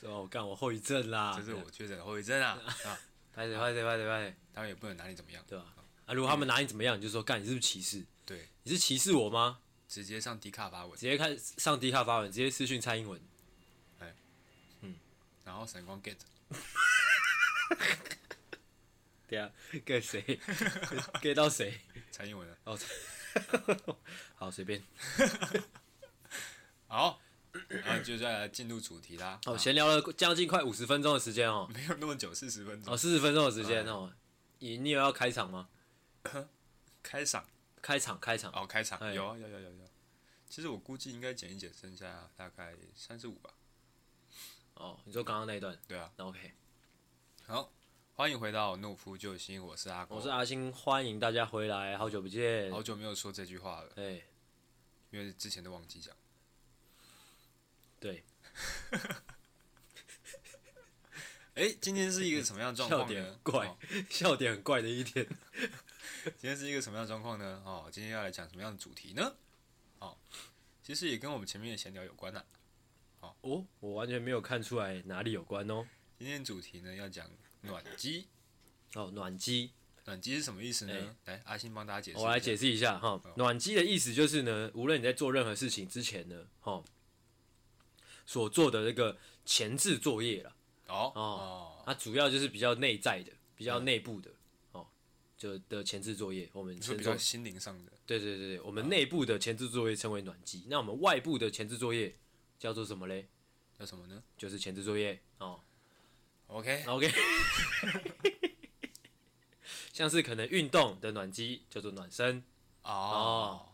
是吧？我干我后遗症啦，这是我确诊的后遗症啊，啊，快点快点快点快点，当然也不能拿你怎么样，对吧？啊，如果他们拿你怎么样，你就说干你是不是歧视？对，你是歧视我吗？直接上迪卡发文，直接看上迪卡发文，直接私讯蔡英文，哎，嗯，然后闪光 get，对啊，get 谁？get 到谁？蔡英文啊，哦。好，随便。好，那就再来进入主题啦。哦，闲聊了将近快五十分钟的时间哦，没有那么久，四十分钟。哦，四十分钟的时间哦。你你有要开场吗？开场，开场，开场。哦，开场。有啊，有有有有。其实我估计应该剪一剪，剩下大概三十五吧。哦，你说刚刚那一段？对啊。那 OK。好。欢迎回到懦夫救星，我是阿狗，我是阿星，欢迎大家回来，好久不见，好久没有说这句话了，对，因为之前都忘记讲，对，哎，今天是一个什么样的状况呢？笑点怪，哦、笑点很怪的一天，今天是一个什么样的状况呢？哦，今天要来讲什么样的主题呢？哦，其实也跟我们前面的闲聊有关呐、啊，哦，哦，我完全没有看出来哪里有关哦，今天主题呢要讲。暖机哦，暖机，暖机是什么意思呢？欸、来，阿星帮大家解释。我来解释一下哈。哦、暖机的意思就是呢，无论你在做任何事情之前呢，哦，所做的那个前置作业了。哦哦，它主要就是比较内在的、比较内部的、就的前置作业。我们说比较心灵上的。对对对对，我们内部的前置作业称为暖机。那我们外部的前置作业叫做什么嘞？叫什么呢？就是前置作业哦。OK OK，像是可能运动的暖机叫做暖身哦。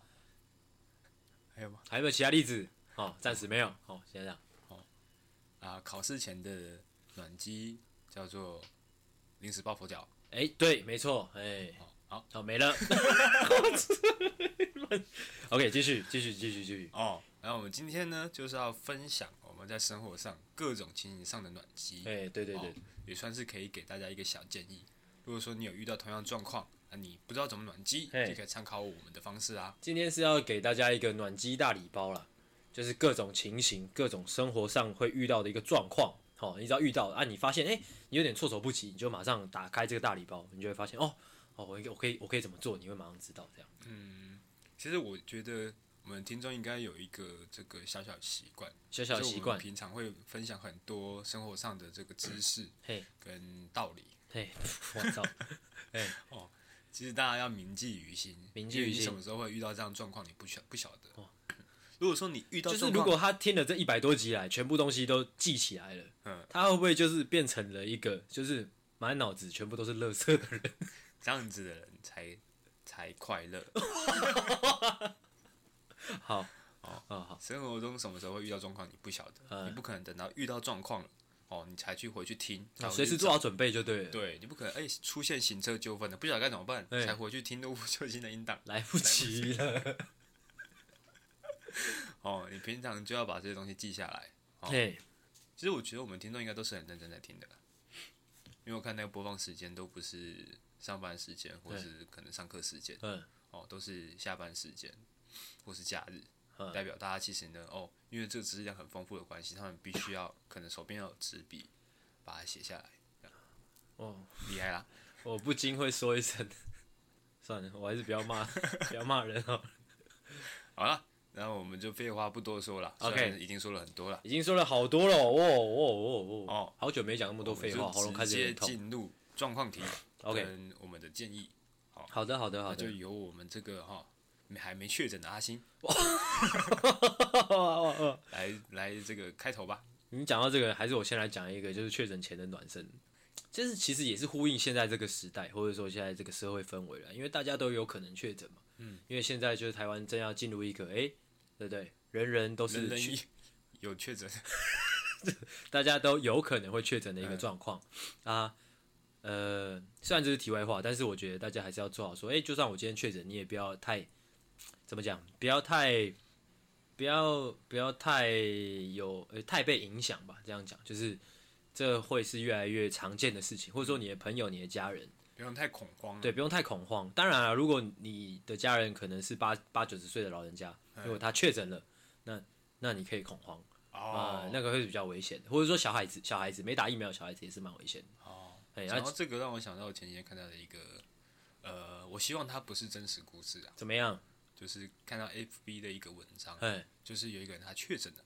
还有吗？还有没有其他例子？哦，暂时没有。哦，先这样。哦，啊，考试前的暖机叫做临时抱佛脚。哎，对，没错。哎，好，好，没了。OK，继续，继续，继续，继续。哦，然后我们今天呢，就是要分享。我们在生活上各种情形上的暖机，哎，对对对，也算是可以给大家一个小建议。如果说你有遇到同样状况，那你不知道怎么暖机，就可以参考我们的方式啊。今天是要给大家一个暖机大礼包啦，就是各种情形、各种生活上会遇到的一个状况。好，你只要遇到啊，你发现哎，你有点措手不及，你就马上打开这个大礼包，你就会发现哦哦，我我可以我可以怎么做，你会马上知道这样。嗯，其实我觉得。我们听众应该有一个这个小小习惯，小小习惯，平常会分享很多生活上的这个知识，嘿，跟道理，嘿，我操，哎，哦，其实大家要铭记于心，铭记于心。你什么时候会遇到这样状况，你不晓不晓得。哦，如果说你遇到，就是如果他听了这一百多集来，全部东西都记起来了，嗯，他会不会就是变成了一个就是满脑子全部都是垃圾的人？这样子的人才才快乐。好，好，好，好。生活中什么时候会遇到状况，你不晓得，你不可能等到遇到状况了，哦，你才去回去听，随时做好准备就对了。对，你不可能哎、欸、出现行车纠纷了，不晓得该怎么办，欸、才回去听入不救星的音档，来不及了。哦，你平常就要把这些东西记下来。哦、其实我觉得我们听众应该都是很认真在听的，因为我看那个播放时间都不是上班时间，或是可能上课时间，嗯哦，都是下班时间或是假日。代表大家其实呢，哦，因为这个知识量很丰富的关系，他们必须要可能手边要有纸笔，把它写下来。哦，厉害啦！我不禁会说一声，算了，我还是不要骂，不要骂人哦。好了，然后我们就废话不多说了。OK，已经说了很多了，已经说了好多了。哦哦哦哦，好久没讲那么多废话，喉咙开始直接进入状况题。OK，我们的建议。好好的，好的，好的，就由我们这个哈。还没确诊的阿星，来来这个开头吧。你讲到这个，还是我先来讲一个，就是确诊前的暖身，就是其实也是呼应现在这个时代，或者说现在这个社会氛围了，因为大家都有可能确诊嘛。嗯，因为现在就是台湾正要进入一个，哎、欸，对不对？人人都是人人有确诊，大家都有可能会确诊的一个状况、嗯、啊。呃，虽然这是题外话，但是我觉得大家还是要做好说，哎、欸，就算我今天确诊，你也不要太。怎么讲？不要太，不要不要太有呃太被影响吧。这样讲就是，这会是越来越常见的事情，或者说你的朋友、你的家人，不用太恐慌。对，不用太恐慌。当然了，如果你的家人可能是八八九十岁的老人家，如果他确诊了，那那你可以恐慌啊、哦。呃，那个会比较危险的。或者说小孩子，小孩子没打疫苗，小孩子也是蛮危险的。哦，然后这个让我想到我前几天看到的一个，呃，我希望它不是真实故事啊。怎么样？就是看到 FB 的一个文章，就是有一个人他确诊了，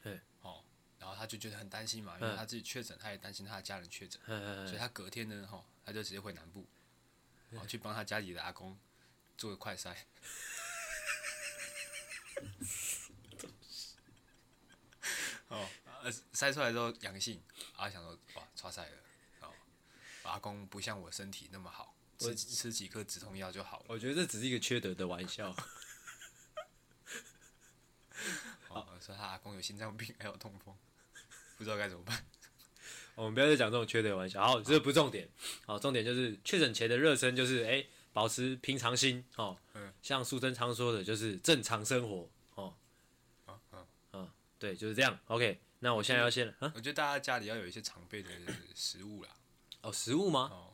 对哦，然后他就觉得很担心嘛，因为他自己确诊，他也担心他的家人确诊，所以他隔天呢，哈，他就直接回南部，然后去帮他家里的阿公做个快筛，哦，呃筛出来之后阳性，啊，想说哇，抓晒了，哦，阿公不像我身体那么好。吃吃几颗止痛药就好了。我觉得这只是一个缺德的玩笑。好，说他阿公有心脏病，还有痛风，不知道该怎么办。我们不要再讲这种缺德的玩笑。好，这个不重点。好，重点就是确诊前的热身，就是哎、欸，保持平常心哦。嗯。像苏贞昌说的，就是正常生活哦。嗯嗯嗯，对，就是这样。OK，那我现在要先，我觉得大家家里要有一些常备的食物啦。哦，食物吗？哦。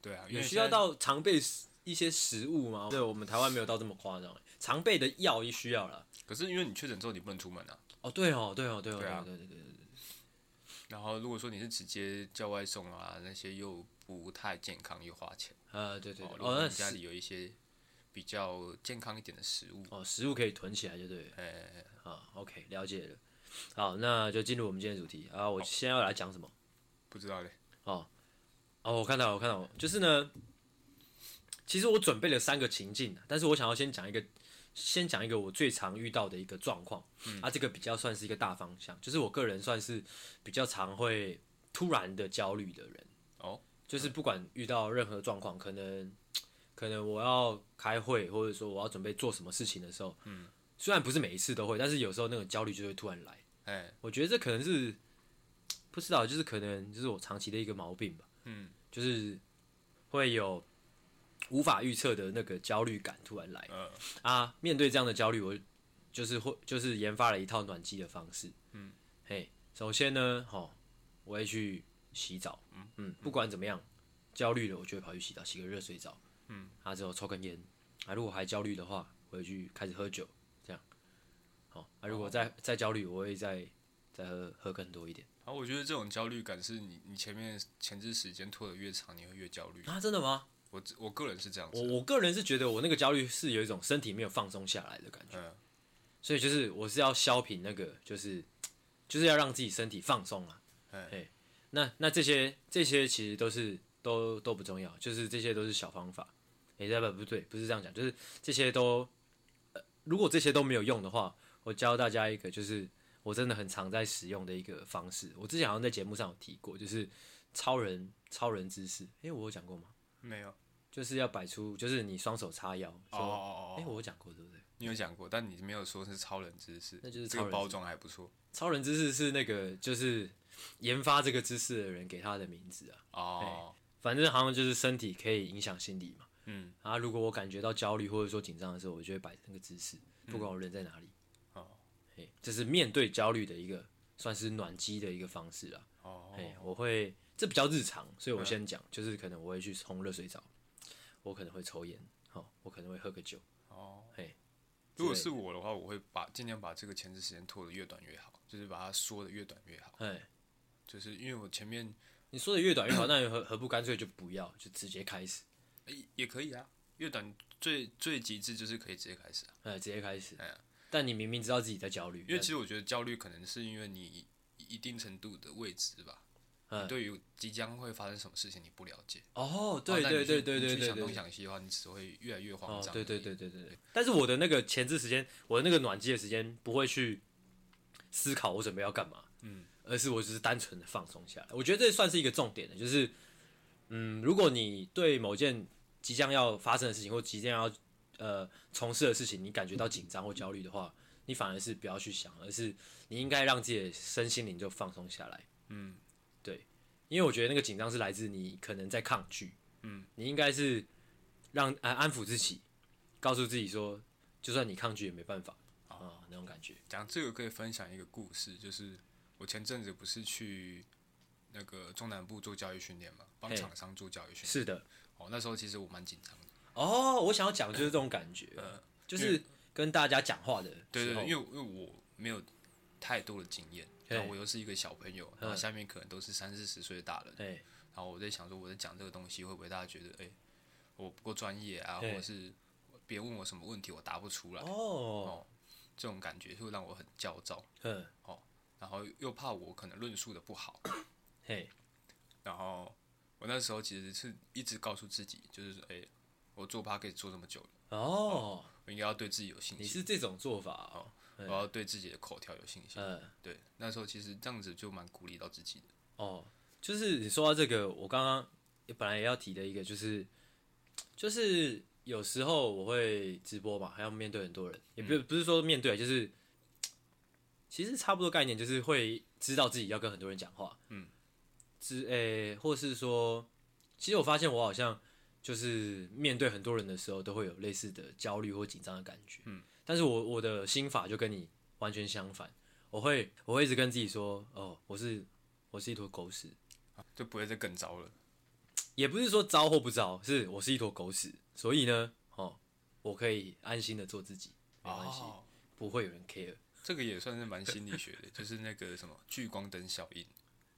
对啊，有需要到常备一些食物吗？对，我们台湾没有到这么夸张。常备的药也需要了。可是因为你确诊之后，你不能出门啊。哦，对哦，对哦，对哦，对啊，对对对对。然后如果说你是直接叫外送啊，那些又不太健康，又花钱。呃，对对。哦，那家里有一些比较健康一点的食物。哦，食物可以囤起来就对了。哎，啊，OK，了解了。好，那就进入我们今天的主题啊。我先要来讲什么？不知道嘞。哦。哦，我看到，我看到，就是呢，其实我准备了三个情境，但是我想要先讲一个，先讲一个我最常遇到的一个状况，嗯、啊，这个比较算是一个大方向，就是我个人算是比较常会突然的焦虑的人，哦，就是不管遇到任何状况，可能可能我要开会，或者说我要准备做什么事情的时候，嗯，虽然不是每一次都会，但是有时候那种焦虑就会突然来，哎，我觉得这可能是不知道，就是可能就是我长期的一个毛病吧。嗯，就是会有无法预测的那个焦虑感突然来。嗯啊，面对这样的焦虑，我就是会就是研发了一套暖机的方式。嗯，嘿，首先呢，哈，我会去洗澡。嗯嗯，不管怎么样，焦虑了，我就会跑去洗澡，洗个热水澡。嗯，啊，之后抽根烟。啊，如果还焦虑的话，我会去开始喝酒。这样，好，啊，如果再再焦虑，我会再再喝喝更多一点。啊，我觉得这种焦虑感是你你前面前置时间拖得越长，你会越焦虑啊？真的吗？我我个人是这样子。我我个人是觉得我那个焦虑是有一种身体没有放松下来的感觉，嗯，所以就是我是要消平那个，就是就是要让自己身体放松啊。哎，那那这些这些其实都是都都不重要，就是这些都是小方法。哎，不不对，不是这样讲，就是这些都，呃，如果这些都没有用的话，我教大家一个就是。我真的很常在使用的一个方式，我之前好像在节目上有提过，就是超人超人姿势。哎，我有讲过吗？没有，就是要摆出，就是你双手叉腰。哦哦哦。哎，我有讲过，对不对？你有讲过，但你没有说是超人姿势。那就是这个包装还不错。超人姿势是那个，就是研发这个知识的人给他的名字啊。哦，反正好像就是身体可以影响心理嘛。嗯，啊，如果我感觉到焦虑或者说紧张的时候，我就会摆那个姿势，不管我人在哪里。哦，嘿，这是面对焦虑的一个算是暖机的一个方式啊。哦，嘿，我会这比较日常，所以我先讲，就是可能我会去冲热水澡，我可能会抽烟，好，我可能会喝个酒。哦，嘿，如果是我的话，我会把尽量把这个前置时间拖得越短越好，就是把它缩得越短越好。哎，就是因为我前面你说的越短越好，那你何何不干脆就不要，就直接开始？欸、也可以啊，越短最最极致就是可以直接开始啊，哎，直接开始，哎呀，但你明明知道自己在焦虑，因为其实我觉得焦虑可能是因为你一定程度的未知吧，嗯，对于即将会发生什么事情你不了解，哦，对对对对对对，想东想西的话，你只会越来越慌张，对对对对对。对，但是我的那个前置时间，我的那个暖机的时间不会去思考我准备要干嘛，嗯，而是我只是单纯的放松下来，我觉得这算是一个重点的，就是，嗯，如果你对某件即将要发生的事情，或即将要呃从事的事情，你感觉到紧张或焦虑的话，你反而是不要去想，而是你应该让自己的身心灵就放松下来。嗯，对，因为我觉得那个紧张是来自你可能在抗拒。嗯，你应该是让安安抚自己，告诉自己说，就算你抗拒也没办法啊、哦，那种感觉。讲这个可以分享一个故事，就是我前阵子不是去那个中南部做教育训练嘛，帮厂商做教育训练。是的。哦，那时候其实我蛮紧张的。哦，我想要讲就是这种感觉，呃、就是跟大家讲话的。对对对，因为因为我没有太多的经验，然后我又是一个小朋友，然后下面可能都是三四十岁的大人。对。然后我在想说，我在讲这个东西会不会大家觉得，哎、欸，我不够专业啊，或者是别人问我什么问题我答不出来。哦。哦，这种感觉会让我很焦躁。嗯。哦，然后又怕我可能论述的不好。嘿。然后。我那时候其实是一直告诉自己，就是说，哎、欸，我做 Podcast 可以做这么久了，哦，哦，我应该要对自己有信心。你是这种做法哦，我要对自己的口条有信心。嗯，对，那时候其实这样子就蛮鼓励到自己的。哦，就是你说到这个，我刚刚本来也要提的一个，就是，就是有时候我会直播嘛，还要面对很多人，也不是不是说面对，就是其实差不多概念，就是会知道自己要跟很多人讲话。嗯。是诶、欸，或是说，其实我发现我好像就是面对很多人的时候，都会有类似的焦虑或紧张的感觉。嗯，但是我我的心法就跟你完全相反，我会我会一直跟自己说，哦，我是我是一坨狗屎，就不会再更糟了。也不是说糟或不糟，是我是一坨狗屎，所以呢，哦，我可以安心的做自己，没关系，哦，不会有人 care。这个也算是蛮心理学的，就是那个什么聚光灯效应。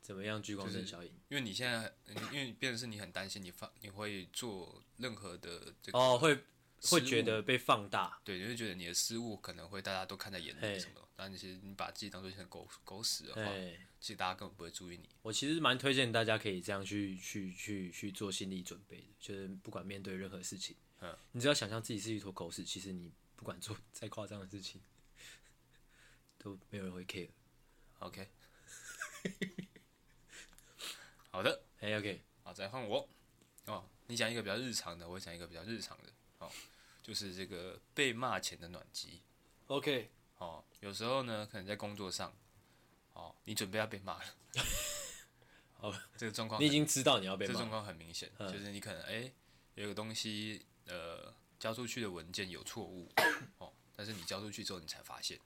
怎么样？聚光灯效应？因为你现在，因为变成是你很担心，你放你会做任何的这个哦，会会觉得被放大，对，你会觉得你的失误可能会大家都看在眼里什么。但其实你把自己当做成狗狗屎的话，其实大家根本不会注意你。我其实蛮推荐大家可以这样去去去去做心理准备的，就是不管面对任何事情，嗯，你只要想象自己是一坨狗屎，其实你不管做 再夸张的事情，都没有人会 care。OK。好的，哎、hey，OK，好，再换我哦。你讲一个比较日常的，我讲一个比较日常的，哦，就是这个被骂前的暖机。OK，哦，有时候呢，可能在工作上，哦，你准备要被骂了。哦，这个状况，你已经知道你要被骂。这状况很明显，就是你可能哎、欸，有个东西呃交出去的文件有错误，哦，但是你交出去之后你才发现，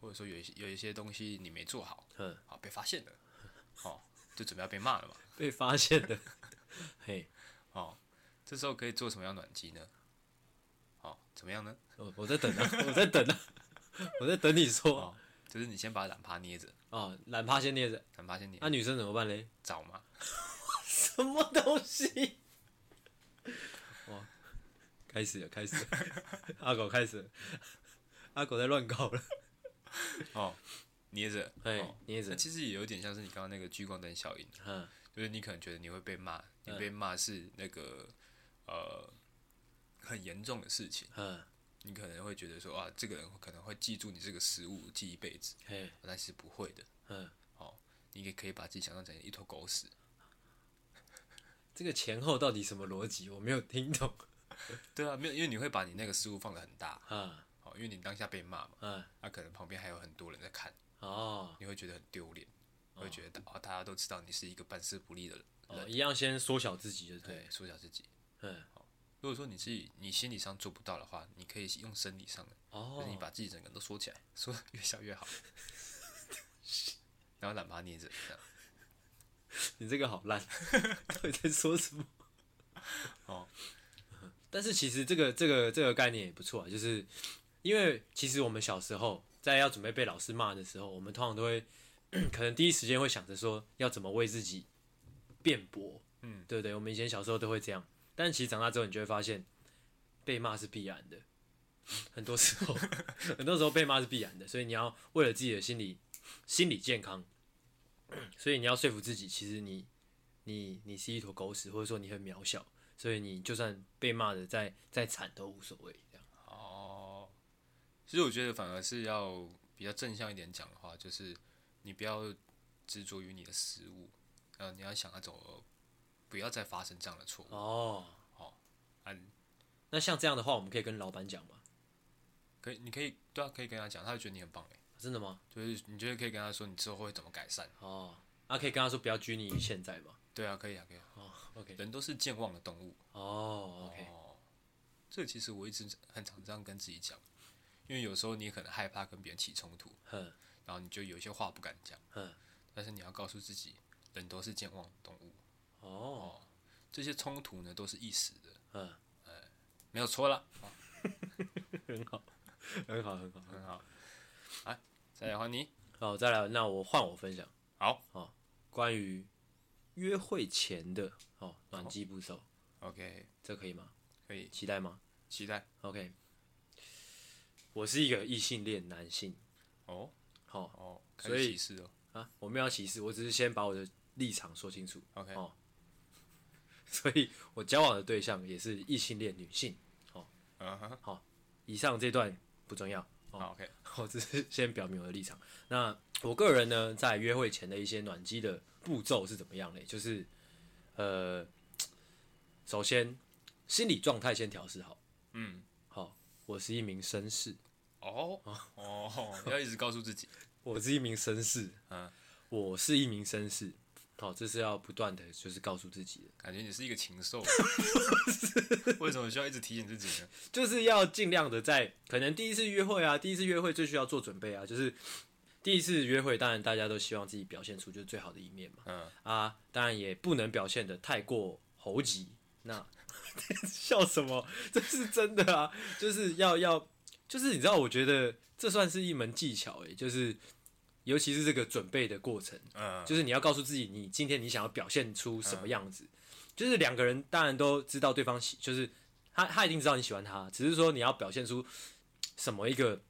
或者说有一些有一些东西你没做好，嗯好被发现了，哦。就准备要被骂了嘛？被发现了，嘿，哦，这时候可以做什么样暖机呢？哦，怎么样呢？我我在等啊，我在等啊，我在等你说。哦，就是你先把懒趴捏着。哦，懒趴先捏着，懒趴先捏。那女生怎么办嘞？找嘛？什么东西？哇，开始了，开始了，阿狗开始了，阿狗在乱搞了。哦。捏着，对，捏着，其实也有点像是你刚刚那个聚光灯效应，嗯，就是你可能觉得你会被骂，你被骂是那个呃很严重的事情，嗯，你可能会觉得说啊，这个人可能会记住你这个失误，记一辈子，嘿，但是不会的，嗯，哦，你也可以把自己想象成一坨狗屎，这个前后到底什么逻辑？我没有听懂。对啊，没有，因为你会把你那个失误放的很大，嗯，哦，因为你当下被骂嘛，嗯，那可能旁边还有很多人在看。哦，你会觉得很丢脸，会觉得啊，大家都知道你是一个办事不力的人，哦，一样先缩小自己就对，缩小自己。嗯，如果说你自己你心理上做不到的话，你可以用生理上的，哦，就是你把自己整个人都缩起来，缩越小越好，然后懒把它捏着，这样。你这个好烂，到底在说什么？哦，但是其实这个这个这个概念也不错啊，就是因为其实我们小时候在要准备被老师骂的时候，我们通常都会 可能第一时间会想着说要怎么为自己辩驳，嗯，对不对？我们以前小时候都会这样，但是其实长大之后你就会发现被骂是必然的，很多时候 很多时候被骂是必然的，所以你要为了自己的心理心理健康。所以你要说服自己，其实你，你，你是一坨狗屎，或者说你很渺小，所以你就算被骂的再再惨都无所谓。其实我觉得反而是要比较正向一点讲的话，就是你不要执着于你的失误，呃，你要想那种不要再发生这样的错误。哦，好，嗯，那像这样的话，我们可以跟老板讲吗？可以，你可以对啊，可以跟他讲，他会觉得你很棒诶。真的吗？就是你觉得可以跟他说，你之后会怎么改善？哦，那、啊、可以跟他说不要拘泥于现在吗？对啊，可以啊，可以啊。哦，OK。人都是健忘的动物。哦，OK。这其实我一直很常这样跟自己讲，因为有时候你可能害怕跟别人起冲突，哼，然后你就有些话不敢讲，嗯。但是你要告诉自己，人都是健忘的动物。哦，哦，这些冲突呢都是一时的，嗯，哎，没有错了。很好，很好，很好，很好。来。再来换你，好，再来，那我换我分享。好，哦，关于约会前的哦暖机步骤。OK，这可以吗？可以，期待吗？期待。OK，我是一个异性恋男性。哦，好，哦，所以歧视哦啊，我没有歧视，我只是先把我的立场说清楚。OK，哦，所以我交往的对象也是异性恋女性。哦，好，以上这段不重要。好，OK，我只是先表明我的立场。那我个人呢，在约会前的一些暖机的步骤是怎么样嘞？就是，呃，首先心理状态先调试好。嗯，好，我是一名绅士。哦哦，要一直告诉自己，我是一名绅士。嗯，我是一名绅士。好，这是要不断的就是告诉自己的。感觉你是一个禽兽。为什么需要一直提醒自己呢？就是要尽量的在可能第一次约会啊，第一次约会最需要做准备啊，就是第一次约会，当然大家都希望自己表现出就是最好的一面嘛。嗯啊，当然也不能表现的太过猴急。那 笑什么？这是真的啊，就是要要，就是你知道，我觉得这算是一门技巧诶，就是。尤其是这个准备的过程，嗯，就是你要告诉自己，你今天你想要表现出什么样子，就是两个人当然都知道对方喜，就是他他一定知道你喜欢他，只是说你要表现出什么一个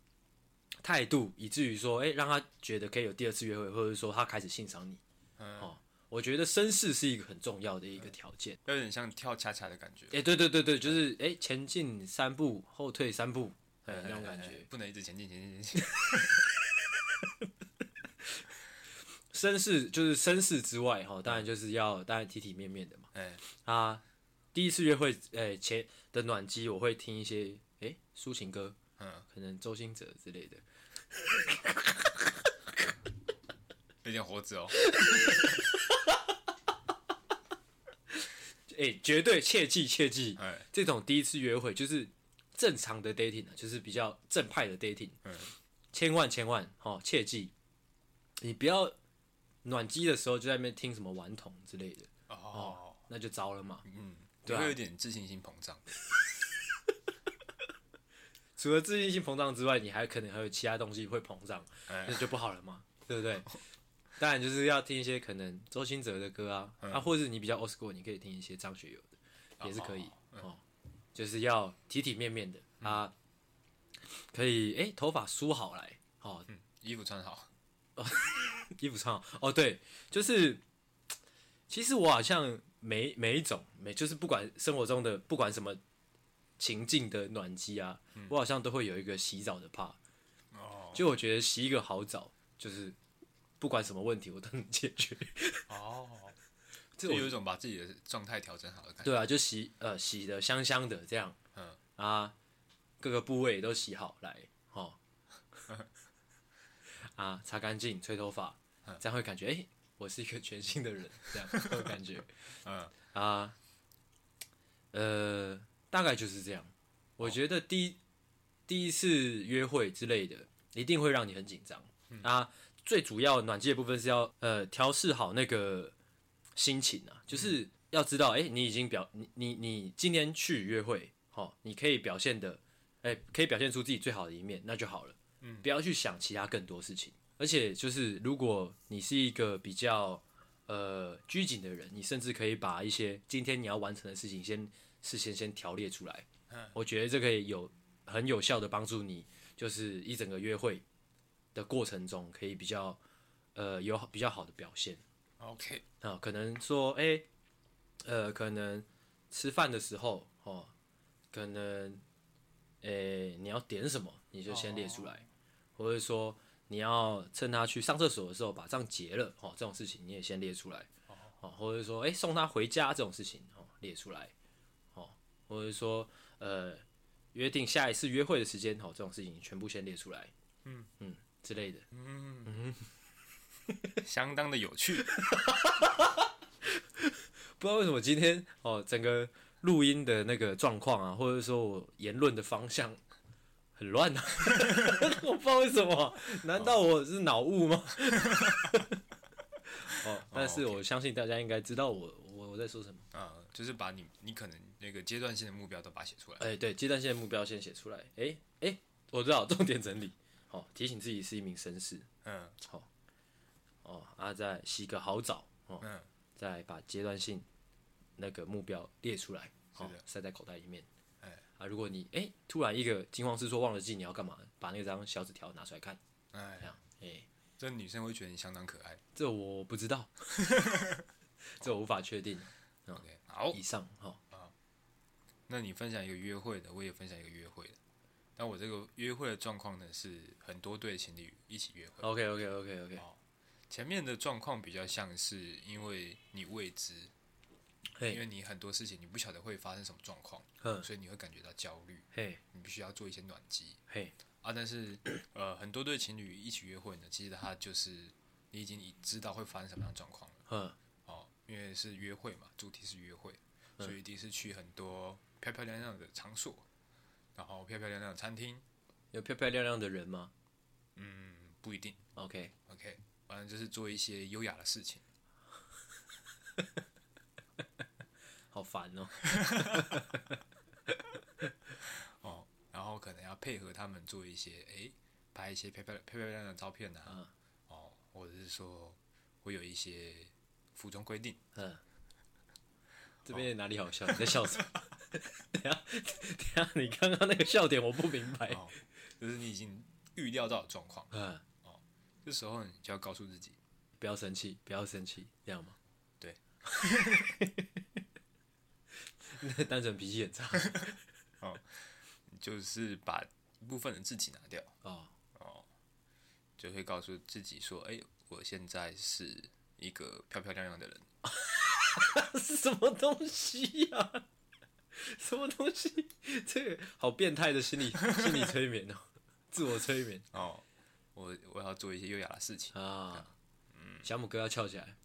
态度，以至于说，哎，让他觉得可以有第二次约会，或者说他开始欣赏你，嗯，哦，我觉得绅士是一个很重要的一个条件，有点像跳恰恰的感觉，哎，对对对对，就是哎前进三步，后退三步，哎，那种感觉，不能一直前进前进前进。绅士就是绅士之外，哈，当然就是要当然体体面面的嘛。哎，啊，第一次约会，哎，前的暖机我会听一些，哎，抒情歌，嗯，可能周星哲之类的，有点活子哦。哎，绝对切记切记，哎，这种第一次约会就是正常的 dating 就是比较正派的 dating，嗯，千万千万，哦，切记，你不要。暖机的时候就在那边听什么顽童之类的哦，哦，那就糟了嘛。嗯，对、啊，会有点自信心膨胀。除了自信心膨胀之外，你还可能还有其他东西会膨胀，哎、那就不好了嘛，对不对？当然就是要听一些可能周兴哲的歌啊，嗯、啊，或者你比较 old school，你可以听一些张学友的，也是可以哦，哦。就是要体体面面的、嗯、啊，可以哎、欸，头发梳好来，哦，嗯、衣服穿好。衣服穿好哦，对，就是，其实我好像每每一种每就是不管生活中的不管什么情境的暖机啊，嗯、我好像都会有一个洗澡的 part。哦，就我觉得洗一个好澡，就是不管什么问题 我都能解决。哦，这有一种把自己的状态调整好的感觉。对啊，就洗呃洗的香香的这样，嗯啊，各个部位都洗好来，哦。啊，擦干净，吹头发，这样会感觉哎、欸，我是一个全新的人，这样 的感觉。嗯啊，呃，大概就是这样。我觉得第一第一次约会之类的，一定会让你很紧张。嗯、啊，最主要暖机的部分是要呃调试好那个心情啊，就是要知道，哎、欸，你已经表你你你今天去约会，哦，你可以表现的，哎、欸，可以表现出自己最好的一面，那就好了。嗯，不要去想其他更多事情。而且就是，如果你是一个比较呃拘谨的人，你甚至可以把一些今天你要完成的事情先事先先条列出来。嗯，我觉得这可以有很有效的帮助你，就是一整个约会的过程中可以比较呃有比较好的表现。OK，啊，可能说，哎、欸，呃，可能吃饭的时候哦，可能，哎、欸，你要点什么，你就先列出来，哦、或者说。你要趁他去上厕所的时候把账结了，哦，这种事情你也先列出来，哦，或者说，哎、欸，送他回家这种事情，哦，列出来，哦，或者说，呃，约定下一次约会的时间，哦，这种事情全部先列出来，嗯嗯之类的，嗯嗯，相当的有趣，不知道为什么今天哦，整个录音的那个状况啊，或者说我言论的方向。很乱啊，我不知道为什么，难道我是脑雾吗？哦，但是我相信大家应该知道我我我在说什么啊，就是把你你可能那个阶段性的目标都把它写出来。哎，对，阶段性的目标先写出来。哎哎，我知道重点整理，好，提醒自己是一名绅士。嗯，好，哦，啊，再洗个好澡，哦，嗯，再把阶段性那个目标列出来，好，塞在口袋里面。哎啊，如果你哎、欸、突然一个惊慌失措忘了记你要干嘛，把那张小纸条拿出来看，哎，这样，哎、欸，这女生会觉得你相当可爱。这我不知道，这我无法确定。OK，好，以上哈。啊，那你分享一个约会的，我也分享一个约会的。但我这个约会的状况呢，是很多对情侣一起约会。OK，OK，OK，OK。前面的状况比较像是因为你未知。因为你很多事情你不晓得会发生什么状况，所以你会感觉到焦虑。你必须要做一些暖机。啊，但是呃，很多对情侣一起约会呢，其实他就是你已经知道会发生什么样的状况了。哦，因为是约会嘛，主题是约会，所以一定是去很多漂漂亮亮的场所，然后漂漂亮亮的餐厅。有漂漂亮亮的人吗？嗯，不一定。OK OK，反正就是做一些优雅的事情。好烦哦！哦，然后可能要配合他们做一些，哎、欸，拍一些漂漂漂漂亮亮的照片啊，嗯、哦，或者是说会有一些服装规定。嗯，这边哪里好笑？哦、你在笑什么？等下，等下，你刚刚那个笑点我不明白。哦，就是你已经预料到的状况。嗯，哦，这时候你就要告诉自己，不要生气，不要生气，这样吗？对。那单纯脾气很差，哦，就是把一部分的自己拿掉，哦哦，就会告诉自己说，哎、欸，我现在是一个漂漂亮亮的人，什么东西呀、啊？什么东西？这个好变态的心理 心理催眠哦，自我催眠哦，我我要做一些优雅的事情啊，嗯，小拇哥要翘起来。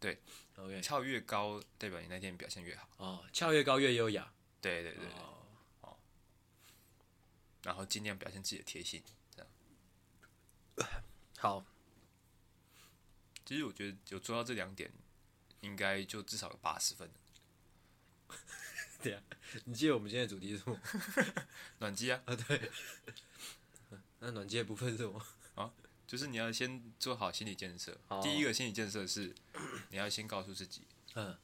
对，OK，翘越高代表你那天表现越好。哦，翘越高越优雅。对对对，哦，哦，然后尽量表现自己的贴心，这样。好。其实我觉得有做到这两点，应该就至少有八十分。对啊，你记得我们今天的主题是什么？暖机啊。啊，对。那暖机的部分是什么？啊？就是你要先做好心理建设。Oh. 第一个心理建设是，你要先告诉自己，嗯，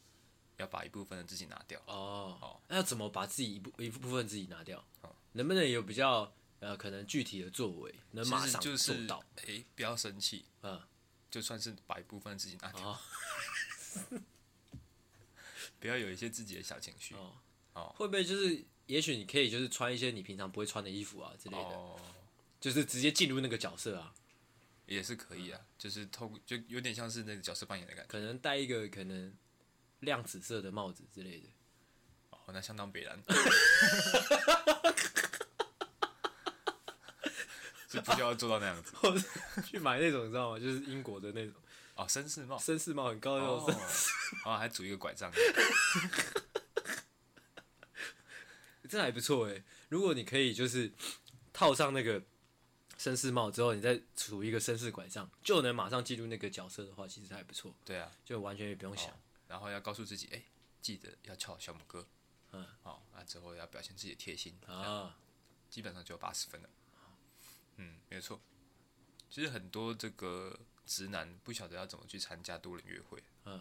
要把一部分的自己拿掉。哦，哦，那要怎么把自己一部一部分自己拿掉？哦，能不能有比较呃可能具体的作为，能马上做到？哎、欸，不要生气，嗯，就算是把一部分自己拿掉，oh. 不要有一些自己的小情绪。哦，哦，会不会就是，也许你可以就是穿一些你平常不会穿的衣服啊之类的，oh. 就是直接进入那个角色啊。也是可以啊，就是透过就有点像是那个角色扮演的感觉，可能戴一个可能亮紫色的帽子之类的，哦，那相当北蓝，就不需要做到那样子，或者去买那种你知道吗？就是英国的那种哦，绅士帽，绅士帽很高的那种，哦，还拄一个拐杖，这还不错哎。如果你可以就是套上那个绅士帽之后，你再拄一个绅士拐杖，就能马上进入那个角色的话，其实还不错。对啊，就完全也不用想，哦、然后要告诉自己，哎、欸，记得要翘小拇哥，嗯，好、哦，那之后要表现自己的贴心啊，基本上就八十分了。嗯，没有错。其实很多这个直男不晓得要怎么去参加多人约会。嗯，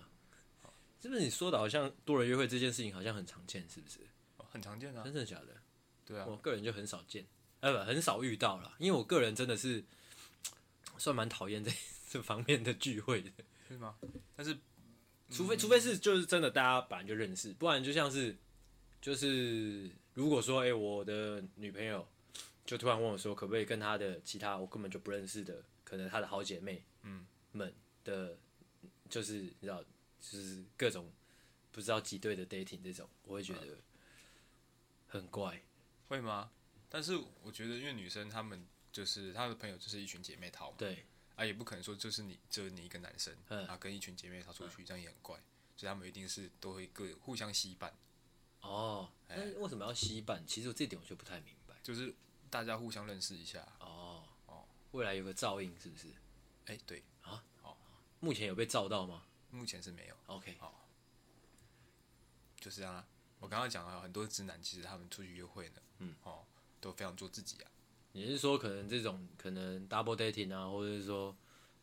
是不是你说的好像多人约会这件事情好像很常见，是不是？哦、很常见啊。真的假的？对啊。我个人就很少见，呃，不，很少遇到了。因为我个人真的是算蛮讨厌这 这方面的聚会的。是吗？但是，除非除非是就是真的大家本来就认识，不然就像是就是如果说哎、欸，我的女朋友。就突然问我说，可不可以跟她的其他我根本就不认识的，可能她的好姐妹，嗯，们的，就是你知道，就是各种不知道几对的 dating 这种，我会觉得很怪，会吗？但是我觉得，因为女生她们就是她的朋友，就是一群姐妹淘嘛，对，啊，也不可能说就是你就是你一个男生，嗯，啊，跟一群姐妹淘出去，这样也很怪，所以他们一定是都会各互相吸伴。哦，那为什么要吸伴？其实我这点我就不太明白，就是。大家互相认识一下哦哦，未来有个照应是不是？哎、欸，对啊，哦，目前有被照到吗？目前是没有。OK，好，就是这样啊。我刚刚讲了很多直男，其实他们出去约会呢，嗯，哦，都非常做自己啊。你是说可能这种可能 double dating 啊，或者是说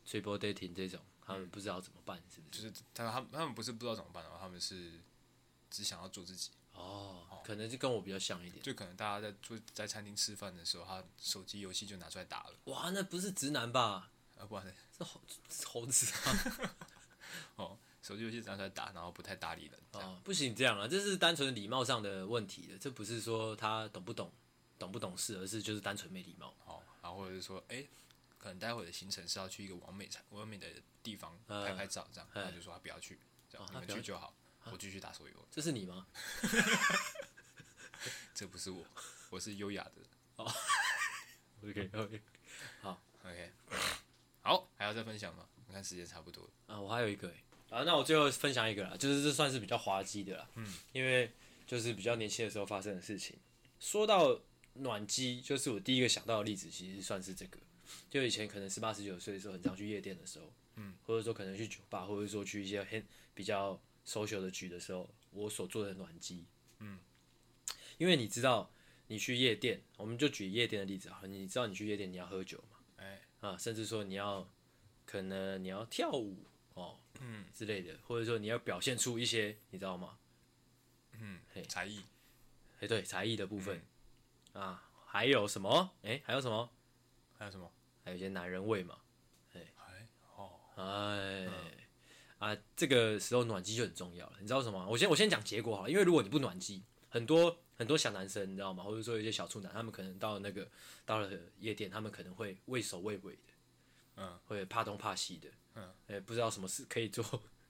triple dating 这种，他们不知道怎么办，是不是？就是他他他们不是不知道怎么办啊，他们是只想要做自己。哦，可能就跟我比较像一点，就可能大家在做在餐厅吃饭的时候，他手机游戏就拿出来打了。哇，那不是直男吧？啊，不然是猴猴子啊！哦，手机游戏拿出来打，然后不太搭理人。哦，不行这样啊，这是单纯礼貌上的问题的，这不是说他懂不懂懂不懂事，而是就是单纯没礼貌。哦，然后或者是说，哎、欸，可能待会的行程是要去一个完美餐完美的地方拍拍照，这样，他就说他不要去，这样、哦、你们去就好。我继续打手游。这是你吗？这不是我，我是优雅的。哦、oh.，OK OK，好 OK，好，还要再分享吗？我看时间差不多了。啊，我还有一个啊，那我最后分享一个啦，就是这算是比较滑稽的啦。嗯。因为就是比较年轻的时候发生的事情。说到暖机，就是我第一个想到的例子，其实算是这个。就以前可能十八十九岁的时候，很常去夜店的时候，嗯，或者说可能去酒吧，或者说去一些很比较。social 的局的时候，我所做的暖机，嗯，因为你知道，你去夜店，我们就举夜店的例子啊，你知道你去夜店你要喝酒嘛，哎，啊，甚至说你要，可能你要跳舞哦，嗯之类的，或者说你要表现出一些，你知道吗？嗯，嘿，才艺，哎，对，才艺的部分，嗯、啊，还有什么？哎，还有什么？还有什么？还有一些男人味嘛，哎，哦，哎。嗯啊，这个时候暖机就很重要了，你知道什么？我先我先讲结果好了，因为如果你不暖机，很多很多小男生你知道吗？或者说有些小处男，他们可能到了那个到了夜店，他们可能会畏首畏尾的，嗯，会怕东怕西的，嗯，也不知道什么事可以做，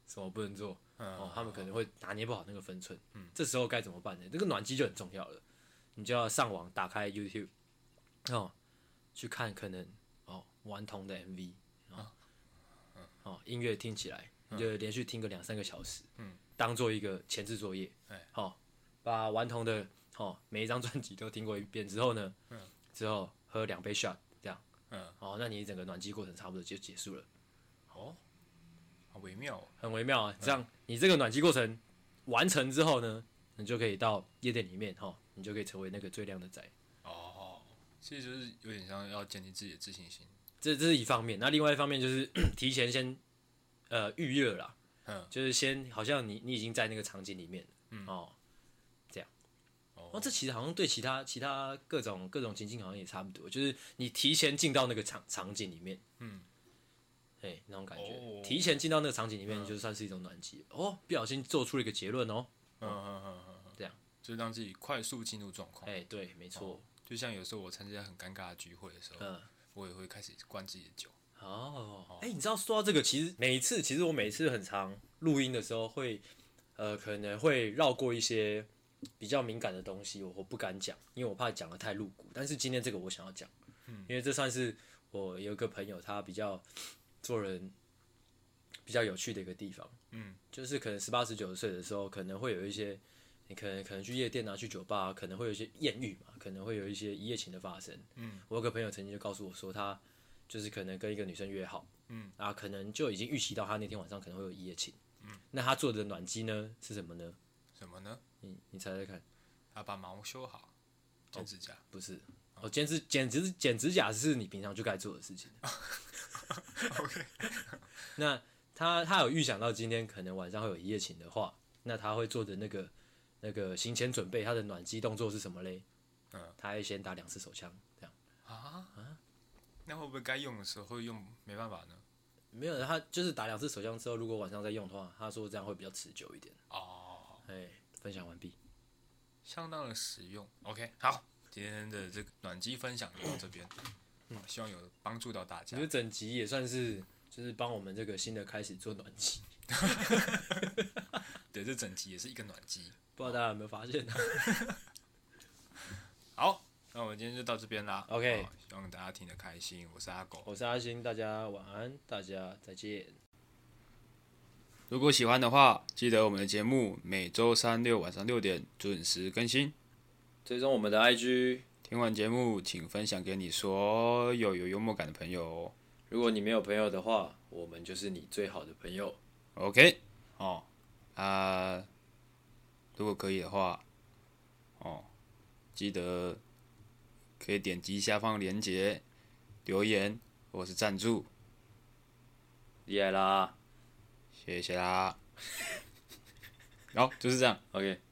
什么不能做，嗯，哦，他们可能会拿捏不好那个分寸，嗯，这时候该怎么办呢？这个暖机就很重要了，你就要上网打开 YouTube，哦，去看可能哦顽童的 MV，哦，哦，音乐听起来。你就连续听个两三个小时，嗯，当做一个前置作业，哎，好，把顽童的哦每一张专辑都听过一遍之后呢，嗯，之后喝两杯 shot，这样，嗯，哦，那你整个暖机过程差不多就结束了，哦，好微妙，很微妙啊，这样你这个暖机过程完成之后呢，你就可以到夜店里面哈，你就可以成为那个最靓的仔，哦，其实就是有点像要建立自己的自信心，这这是一方面，那另外一方面就是 提前先。呃，预热啦，嗯，就是先好像你你已经在那个场景里面，嗯。哦，哦，这其实好像对其他其他各种各种情境好像也差不多，就是你提前进到那个场场景里面，嗯，哎，那种感觉，哦、提前进到那个场景里面，就算是一种暖机，嗯、哦，不小心做出了一个结论哦，嗯嗯嗯嗯，这样，就是让自己快速进入状况，哎，对，没错、哦，就像有时候我参加很尴尬的聚会的时候，嗯，我也会开始灌自己的酒。哦，哎、欸，你知道说到这个，其实每一次，其实我每一次很常录音的时候会，呃，可能会绕过一些比较敏感的东西，我我不敢讲，因为我怕讲得太露骨。但是今天这个我想要讲，嗯，因为这算是我有一个朋友，他比较做人比较有趣的一个地方。嗯，就是可能十八十九岁的时候，可能会有一些，你可能可能去夜店啊，去酒吧啊，可能会有一些艳遇嘛，可能会有一些一夜情的发生。嗯，我有个朋友曾经就告诉我说，他就是可能跟一个女生约好，嗯，啊，可能就已经预期到他那天晚上可能会有一夜情。嗯，那他做的暖机呢是什么呢？什么呢？你你猜猜看。他把毛修好，剪指甲。哦，不是。哦，剪指剪指剪指甲是你平常就该做的事情。OK，那他他有预想到今天可能晚上会有一夜情的话，那他会做的那个那个行前准备，他的暖机动作是什么嘞？嗯，他会先打两次手枪，这样。啊啊，那会不会该用的时候会用没办法呢？没有，他就是打两次手枪之后，如果晚上再用的话，他说这样会比较持久一点。哦，哎，分享完毕，相当的实用。OK，好。今天的这个暖机分享就到这边，嗯，希望有帮助到大家。因为整集也算是就是帮我们这个新的开始做暖机 对，这整集也是一个暖机，不知道大家有没有发现？好，那我们今天就到这边啦。OK，希望大家听得开心。我是阿狗，我是阿星，大家晚安，大家再见。如果喜欢的话，记得我们的节目每周三六晚上六点准时更新。追踪我们的 IG，听完节目请分享给你所有有幽默感的朋友。如果你没有朋友的话，我们就是你最好的朋友。OK，哦，啊，如果可以的话，哦，记得可以点击下方链接留言或是赞助。厉害啦，谢谢啦。好，就是这样。OK。